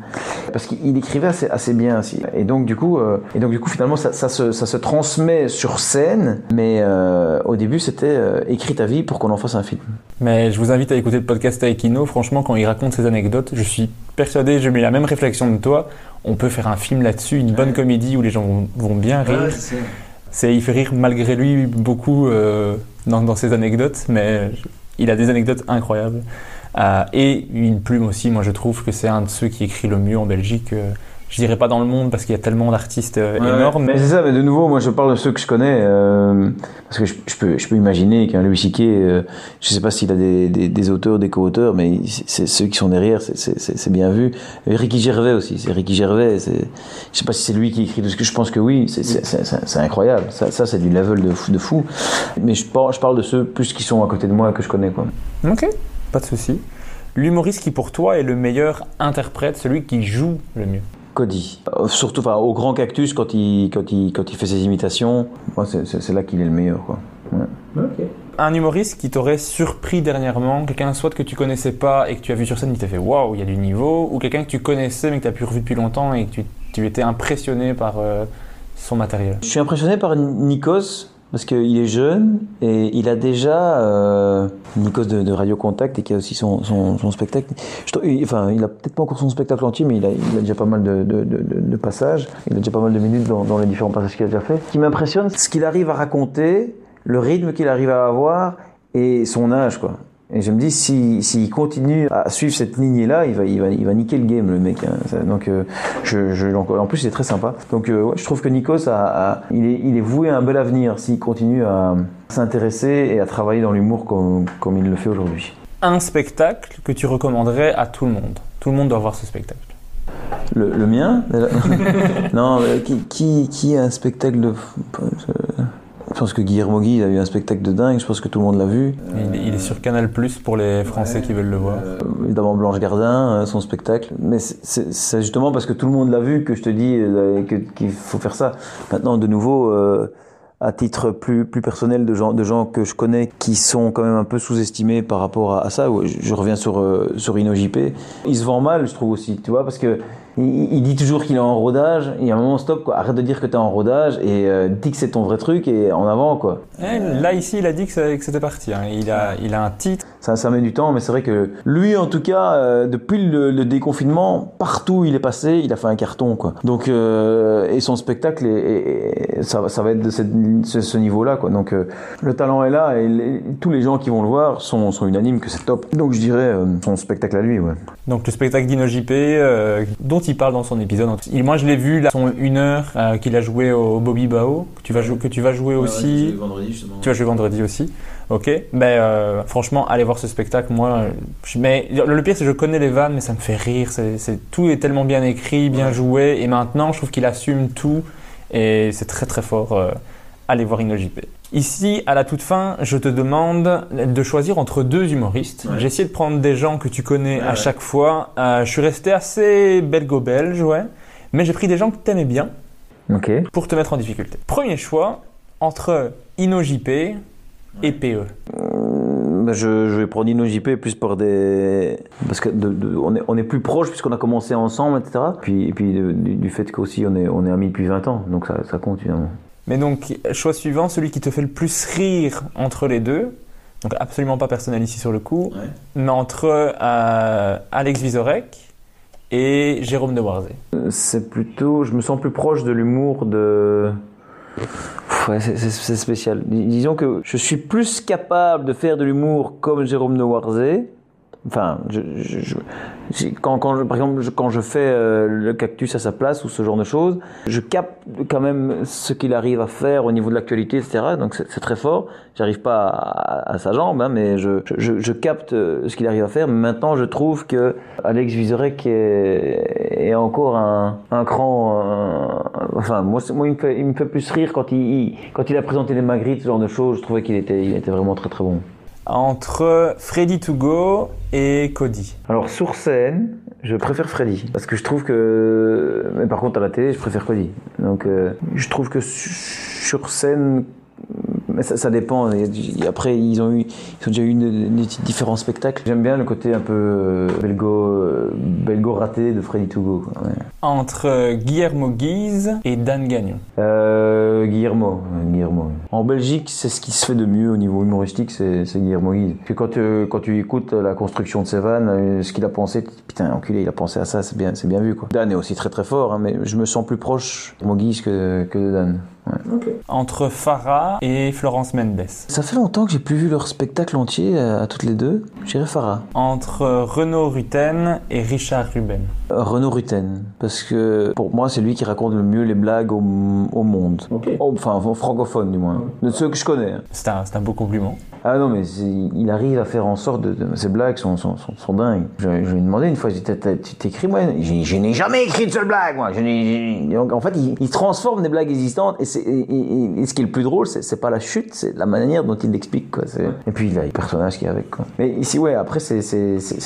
Parce qu'il écrivait assez, bien aussi. Et donc, du coup, euh, et donc, du coup finalement, ça, se, transmet sur scène, mais au début, c'était écris ta vie pour qu'on en fasse un film. Mais je vous invite à écouter le podcast avec Ino, franchement quand il raconte ses anecdotes, je suis persuadé, j'ai mis la même réflexion de toi, on peut faire un film là-dessus, une bonne comédie où les gens vont, vont bien rire. C'est, il fait rire malgré lui beaucoup euh, dans, dans ses anecdotes, mais il a des anecdotes incroyables. Euh, et une plume aussi, moi je trouve que c'est un de ceux qui écrit le mieux en Belgique. euh, je dirais pas dans le monde parce qu'il y a tellement d'artistes euh, énormes. Mais c'est ça, mais de nouveau, moi je parle de ceux que je connais, euh, parce que je, je peux, je peux imaginer qu'un Louis C.K., euh, je sais pas s'il a des, des, des auteurs, des co-auteurs, mais c'est ceux qui sont derrière, c'est- bien vu. Et Ricky Gervais aussi, c'est Ricky Gervais, je sais pas si c'est lui qui écrit, parce que je pense que oui, c'est- incroyable, ça, ça c'est du level de fou, de fou. Mais je parle, je parle de ceux plus qui sont à côté de moi, que je connais, quoi. Ok, pas de souci. L'humoriste qui pour toi est le meilleur interprète, celui qui joue le mieux? Cody. Euh, Surtout enfin, au Grand Cactus, quand il, quand il, quand il fait ses imitations, moi c'est- là qu'il est le meilleur, quoi. Ouais. Un humoriste qui t'aurait surpris dernièrement, quelqu'un soit que tu connaissais pas et que tu as vu sur scène qui t'a fait waouh, il y a du niveau, ou quelqu'un que tu connaissais mais que tu as pu revu depuis longtemps et que tu, tu étais impressionné par euh, son matériel? Je suis impressionné par Nikos parce qu'il est jeune et il a déjà euh, Nikos de, de Radio Contact et qui a aussi son, son, spectacle. Il- enfin, il a peut-être pas encore son spectacle entier, mais il a, a déjà pas mal de, de, passages. Il a déjà pas mal de minutes dans, dans les différents passages qu'il a déjà fait. Ce qui m'impressionne, ce qu'il arrive à raconter, le rythme qu'il arrive à avoir et son âge, quoi. Et je me dis, s'il s'il continue à suivre cette lignée-là, il va, il, va, il va niquer le game, le mec. hein. Donc, euh, je, je, en plus, il est très sympa. Donc, euh, ouais, je trouve que Nikos, a, a- il, est, il est voué à un bel avenir s'il continue à s'intéresser et à travailler dans l'humour comme, comme il le fait aujourd'hui. Un spectacle que tu recommanderais à tout le monde. Tout le monde doit voir ce spectacle. Le, le mien? *laughs* Non, euh, qui, qui, qui a un spectacle de. Je pense que Guillermo Guy a eu un spectacle de dingue, je pense que tout le monde l'a vu. Il, il est sur Canal Plus pour les Français qui veulent le voir. Euh, évidemment Blanche Gardin, euh, son spectacle. Mais c'est- justement parce que tout le monde l'a vu que je te dis euh, qu'il faut faire ça. Maintenant, de nouveau, euh, à titre plus, plus personnel de gens, de gens que je connais qui sont quand même un peu sous-estimés par rapport à, à ça, je reviens sur, euh, sur InnoJP. Il se vend mal, je trouve aussi, tu vois, parce que il, il dit toujours qu'il est en rodage, et à un moment, stop, quoi. Arrête de dire que t'es en rodage et euh, dis que c'est ton vrai truc et en avant, quoi. Là, ici, il a dit que c'était parti. hein. Il, a, il a un titre. Ça, ça met du temps, mais c'est vrai que lui, en tout cas, euh, depuis le, le déconfinement, partout où il est passé, il a fait un carton, quoi. Donc, euh, et son spectacle, est, est- est- ça, va- ça va être de cette- ce, ce niveau-là, quoi. Donc, euh, le talent est là, et les- tous les gens qui vont le voir sont, sont unanimes que c'est top. Donc, je dirais euh, son spectacle à lui, ouais. Donc le spectacle d'Ino JP, euh, dont il parle dans son épisode. Et moi, je l'ai vu, là, son une heure euh, qu'il a joué au Bobby Bao, que tu vas, jou- que tu vas jouer aussi. vendredi justement. Tu vas jouer vendredi aussi. Ok. Ben, euh, franchement, allez voir ce spectacle. Moi, je, mais le pire, c'est que je connais les vannes, mais ça me fait rire. C'est, tout est tellement bien écrit, bien joué. Et maintenant, je trouve qu'il assume tout. Et c'est très, très fort. euh, allez voir InnoJP. Ici, à la toute fin, je te demande de choisir entre deux humoristes. Ouais. J'ai essayé de prendre des gens que tu connais Ouais, à chaque fois. Euh, je suis resté assez belgo-belge, ouais. Mais j'ai pris des gens que tu aimais bien Ok. pour te mettre en difficulté. Premier choix, entre InnoJP et PE. Euh, bah, je, je vais prendre InnoJP plus pour des parce que de- de- on, est, on est plus proche puisqu'on a commencé ensemble etc puis et puis de- du, du fait qu'aussi on est on est amis depuis 20 ans donc ça, ça compte évidemment Mais donc, choix suivant, celui qui te fait le plus rire entre les deux. Donc, absolument pas personnel ici sur le coup. Ouais. Mais entre euh, Alex Vizorek et Jérôme de Warzé. Euh, c'est plutôt je me sens plus proche de l'humour de Ouais, c'est- spécial. Dis- Disons que je suis plus capable de faire de l'humour comme Jérôme Noirzé. Enfin, quand, je- par exemple, quand je fais euh, le cactus à sa place ou ce genre de choses, je capte quand même ce qu'il arrive à faire au niveau de l'actualité, etc. Donc c'est très fort. J'arrive pas à, sa jambe, hein, mais je, capte euh, ce qu'il arrive à faire. Maintenant, je trouve que Alex Vizorek est, encore un, un cran. enfin, moi, il, me fait, plus rire quand il, a présenté les Magritte, ce genre de choses. Je trouvais qu'il était, était vraiment très très bon. Entre Freddy To Go et Cody. Alors sur scène, je préfère Freddy parce que je trouve que, mais par contre à la télé, je préfère Cody. Donc euh, je trouve que su- sur scène, mais ça, ça dépend. Après ils ont eu, ils ont déjà eu une- des différents spectacles. J'aime bien le côté un peu euh, belgo, euh, belgo raté de Freddy To Go. quoi, ouais. Entre Guillermo Guise et Dan Gagnon. Euh, Guillermo, euh, Guillermo. En Belgique, c'est ce qui se fait de mieux au niveau humoristique, c'est Guillermo Guise. Puis quand, euh, quand tu écoutes la construction de ses vannes, euh, ce qu'il a pensé, tu putain, enculé, il a pensé à ça, c'est bien, bien vu quoi. Dan est aussi très très fort, hein, mais je me sens plus proche de Guise que, que de Dan. Ouais. Entre Farah et Florence Mendes. Ça fait longtemps que j'ai plus vu leur spectacle entier euh, à toutes les deux. J'irai Farah. Entre Renaud Rutten et Richard Ruben. Euh, Renaud Rutten, parce que pour moi c'est lui qui raconte le mieux les blagues au, au monde. Oh, Enfin, au francophone du moins. De ceux que je connais. hein. C'est un, beau compliment. Ah non, mais il arrive à faire en sorte de. de- ces blagues sont, sont, sont, sont dingues. Je, je lui ai demandé une fois, tu t'écris, moi? Je n'ai jamais écrit de seule blague, moi. Je Donc, en fait, il, il transforme des blagues existantes. Et, ce qui est le plus drôle, c'est pas la chute, c'est la manière dont il l'explique, quoi. C'est- Et puis, il a les personnages qui est avec, quoi. Mais il, si ouais, après c'est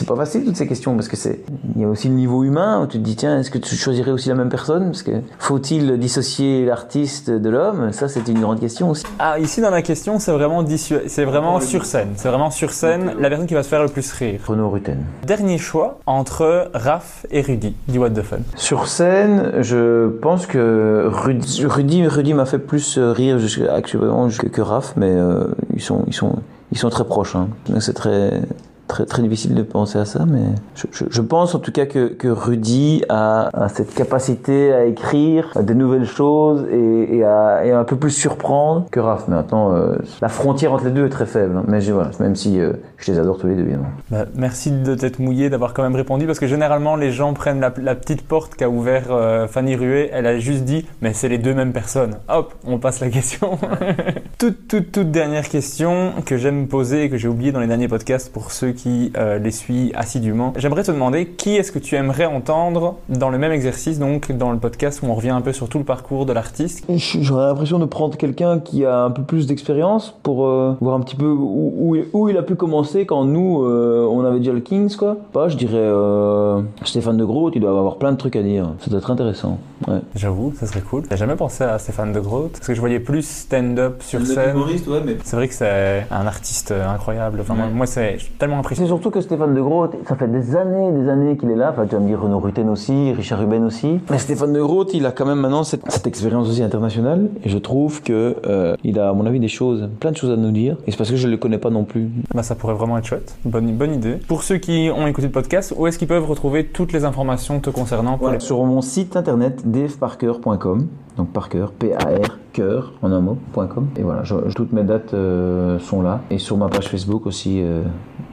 pas facile toutes ces questions parce que c'est il y a aussi le niveau humain où tu te dis tiens est-ce que tu choisirais aussi la même personne? Parce que faut-il dissocier l'artiste de l'homme? Ça c'est une grande question aussi. Ah, ici dans la question, c'est vraiment, dissu- c'est vraiment sur scène. C'est vraiment sur scène la personne qui va se faire le plus rire. Renaud Rutten. Dernier choix entre Raph et Rudy du What the Fun. Sur scène, je pense que Rudy, Rudy, Rudy m'a fait plus euh, rire actuellement que, Raph, mais euh, ils sont, très proches. Hein. C'est très, très, très difficile de penser à ça, mais je, pense en tout cas que, que Rudy a, cette capacité à écrire des nouvelles choses et, à, un peu plus surprendre que Raph. Maintenant, euh, la frontière entre les deux est très faible, hein. mais voilà, même si euh, je les adore tous les deux, évidemment. Bah, merci de t'être mouillé, d'avoir quand même répondu, parce que généralement les gens prennent la, la petite porte qu'a ouvert euh, Fanny Ruet. Elle a juste dit, mais c'est les deux mêmes personnes. Hop, on passe la question. *laughs* toute, toute, toute dernière question que j'aime poser et que j'ai oublié dans les derniers podcasts pour ceux qui euh, les suivent assidûment. J'aimerais te demander qui est-ce que tu aimerais entendre dans le même exercice, donc dans le podcast où on revient un peu sur tout le parcours de l'artiste? J'aurais l'impression de prendre quelqu'un qui a un peu plus d'expérience pour euh, voir un petit peu où, où, où il a pu commencer quand nous, euh, on avait déjà le Kings, quoi. Pas, je dirais euh, Stéphane de Groot, il doit avoir plein de trucs à dire. Ça doit être intéressant. Ouais. J'avoue, ça serait cool. J'ai jamais pensé à Stéphane de Groot, parce que je voyais plus stand-up sur scène. humoriste, ouais, mais C'est vrai que c'est un artiste incroyable. Enfin, moi- Ouais. moi, c'est tellement impressionné. surtout que Stéphane de Groot, ça fait des années, des années qu'il est là. Enfin, tu vas me dire Renaud Rutten aussi, Richard Ruben aussi. Mais Stéphane de Groot, il a quand même maintenant cette, cette expérience aussi internationale. Et je trouve que euh, il a, à mon avis, des choses, plein de choses à nous dire. Et c'est parce que je le connais pas non plus. Bah, ça pourrait vraiment être chouette. Bonne, bonne idée. Pour ceux qui ont écouté le podcast, où est-ce qu'ils peuvent retrouver toutes les informations te concernant? Pour Voilà, les- sur mon site internet daveparker.com, donc Parker, P-A-R, cœur, en un mot, .com. Et voilà, je- toutes mes dates euh, sont là. Et sur ma page Facebook aussi, euh,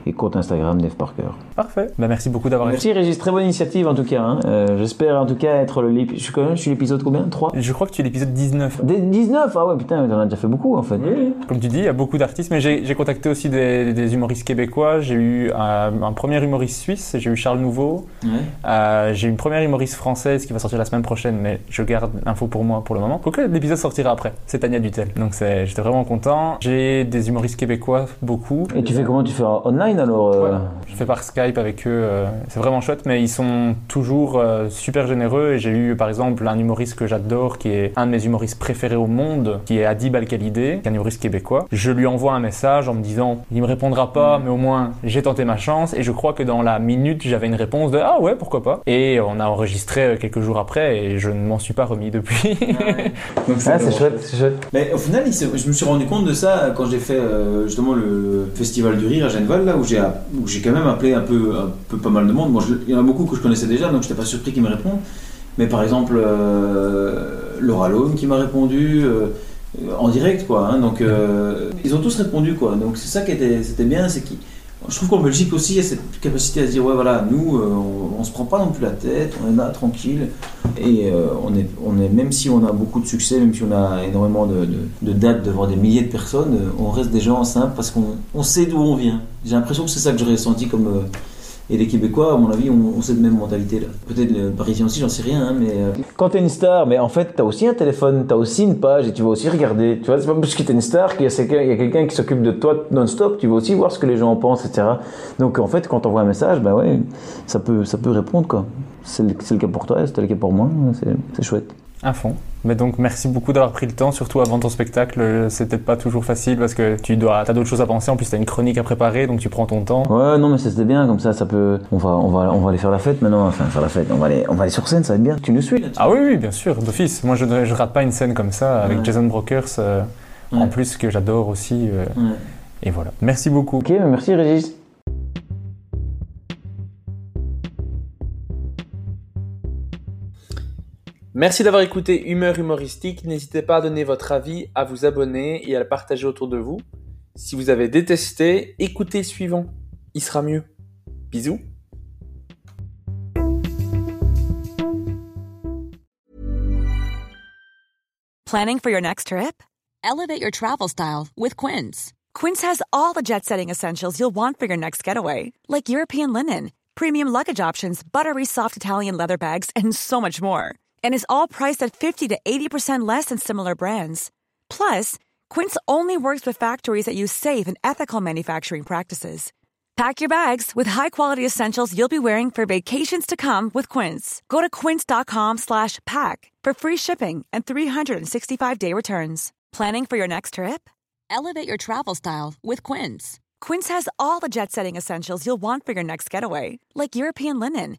et compte Instagram, Dave Parker. Parfait. Bah, merci beaucoup d'avoir été. Merci Régis, très bonne initiative en tout cas. hein. Euh, J'espère en tout cas être le... Je suis, quand même- je suis l'épisode combien? 3 Je crois que tu es l'épisode 19. Des 19 Ah ouais, putain, t'en as déjà fait beaucoup en fait. Comme tu dis, il y a beaucoup d'artistes, mais j'ai contacté aussi des, des humoristes québécois. J'ai eu un, un premier humoriste suisse, j'ai eu Charles Nouveau. ouais. Euh, j'ai une première humoriste française qui va sortir la semaine prochaine, mais je garde l'info pour moi pour le moment. Quoique l'épisode sortira après. C'est Tania Dutel. Donc j'étais vraiment content. J'ai des humoristes québécois, beaucoup. Et tu fais comment? Tu fais en online alors euh, Ouais. Je fais par Skype avec eux, euh, c'est vraiment chouette, mais ils sont toujours euh, super généreux. Et j'ai eu par exemple un humoriste que j'adore, qui est un de mes humoristes préférés au monde, qui est Adib Al-Khalidé, qui est un humoriste québécois. Je lui envoie un message en me disant, il me répondra pas, mais au moins j'ai tenté ma chance. Et je crois que dans la minute, j'avais une réponse de ah ouais, pourquoi pas. Et on a enregistré quelques jours après, et je ne m'en suis pas remis depuis. *laughs* *laughs* Donc, Ah, c'est chouette, c'est chouette. Mais au final, il je me suis rendu compte de ça quand j'ai fait euh, justement le festival du rire à Genneval, là où j'ai où j'ai quand même appelé un peu, un peu pas mal de monde. Bon, je- il y en a beaucoup que je connaissais déjà, donc je n'étais pas surpris qu'ils me répondent. Mais par exemple, euh, Laura Lone qui m'a répondu euh, en direct, quoi. hein. donc euh, ils ont tous répondu, quoi. Donc c'est ça qui était, c'était bien, c'est qu'ils je trouve qu'en Belgique aussi, il y a cette capacité à se dire ouais voilà, nous, euh, on, on se prend pas non plus la tête, on est là tranquille, et euh, on est, on est, même si on a beaucoup de succès, même si on a énormément de, dates devant des milliers de personnes, euh, on reste des gens simples parce qu'on on sait d'où on vient. J'ai l'impression que c'est ça que j'aurais ressenti comme et les Québécois, à mon avis, ont, ont cette même mentalité là. Peut-être les Parisiens aussi, j'en sais rien, hein, mais euh, Quand t'es une star, mais en fait, t'as aussi un téléphone, t'as aussi une page et tu vas aussi regarder. Tu vois, c'est pas parce que t'es une star qu'il y a quelqu'un qui s'occupe de toi non-stop. Tu vas aussi voir ce que les gens en pensent, etc. Donc en fait, quand t'envoies un message, bah ouais, ça peut, ça peut répondre quoi. C'est le, le cas pour toi, c'est le cas pour moi. C'est chouette. À fond. Mais donc merci beaucoup d'avoir pris le temps, surtout avant ton spectacle. C'est peut-être pas toujours facile parce que tu dois, as d'autres choses à penser. En plus, tu as une chronique à préparer, donc tu prends ton temps. Ouais, non, mais c'était bien, comme ça, ça peut. On va, on va, on va aller faire la fête maintenant. Enfin, faire la fête. On va aller, on va aller sur scène, ça va être bien. Tu nous suis là Ah oui, oui, bien sûr, d'office. Moi, je ne je rate pas une scène comme ça avec Ouais. Jason Brokers, euh, en plus que j'adore aussi. euh, ouais. et voilà. Merci beaucoup. Ok, merci Régis. Merci d'avoir écouté Humeur humoristique. N'hésitez pas à donner votre avis, à vous abonner et à le partager autour de vous. Si vous avez détesté, écoutez le suivant. Il sera mieux. Bisous. Planning for your next trip? Elevate your travel style with Quince. Quince has all the jet setting essentials you'll want for your next getaway, like European linen, premium luggage options, buttery soft Italian leather bags, and so much more. And is all priced at 50 to 80% less than similar brands. Plus, Quince only works with factories that use safe and ethical manufacturing practices. Pack your bags with high-quality essentials you'll be wearing for vacations to come with Quince. Go to quince.com slash pack for free shipping and 365-day returns. Planning for your next trip? Elevate your travel style with Quince. Quince has all the jet-setting essentials you'll want for your next getaway, like European linen,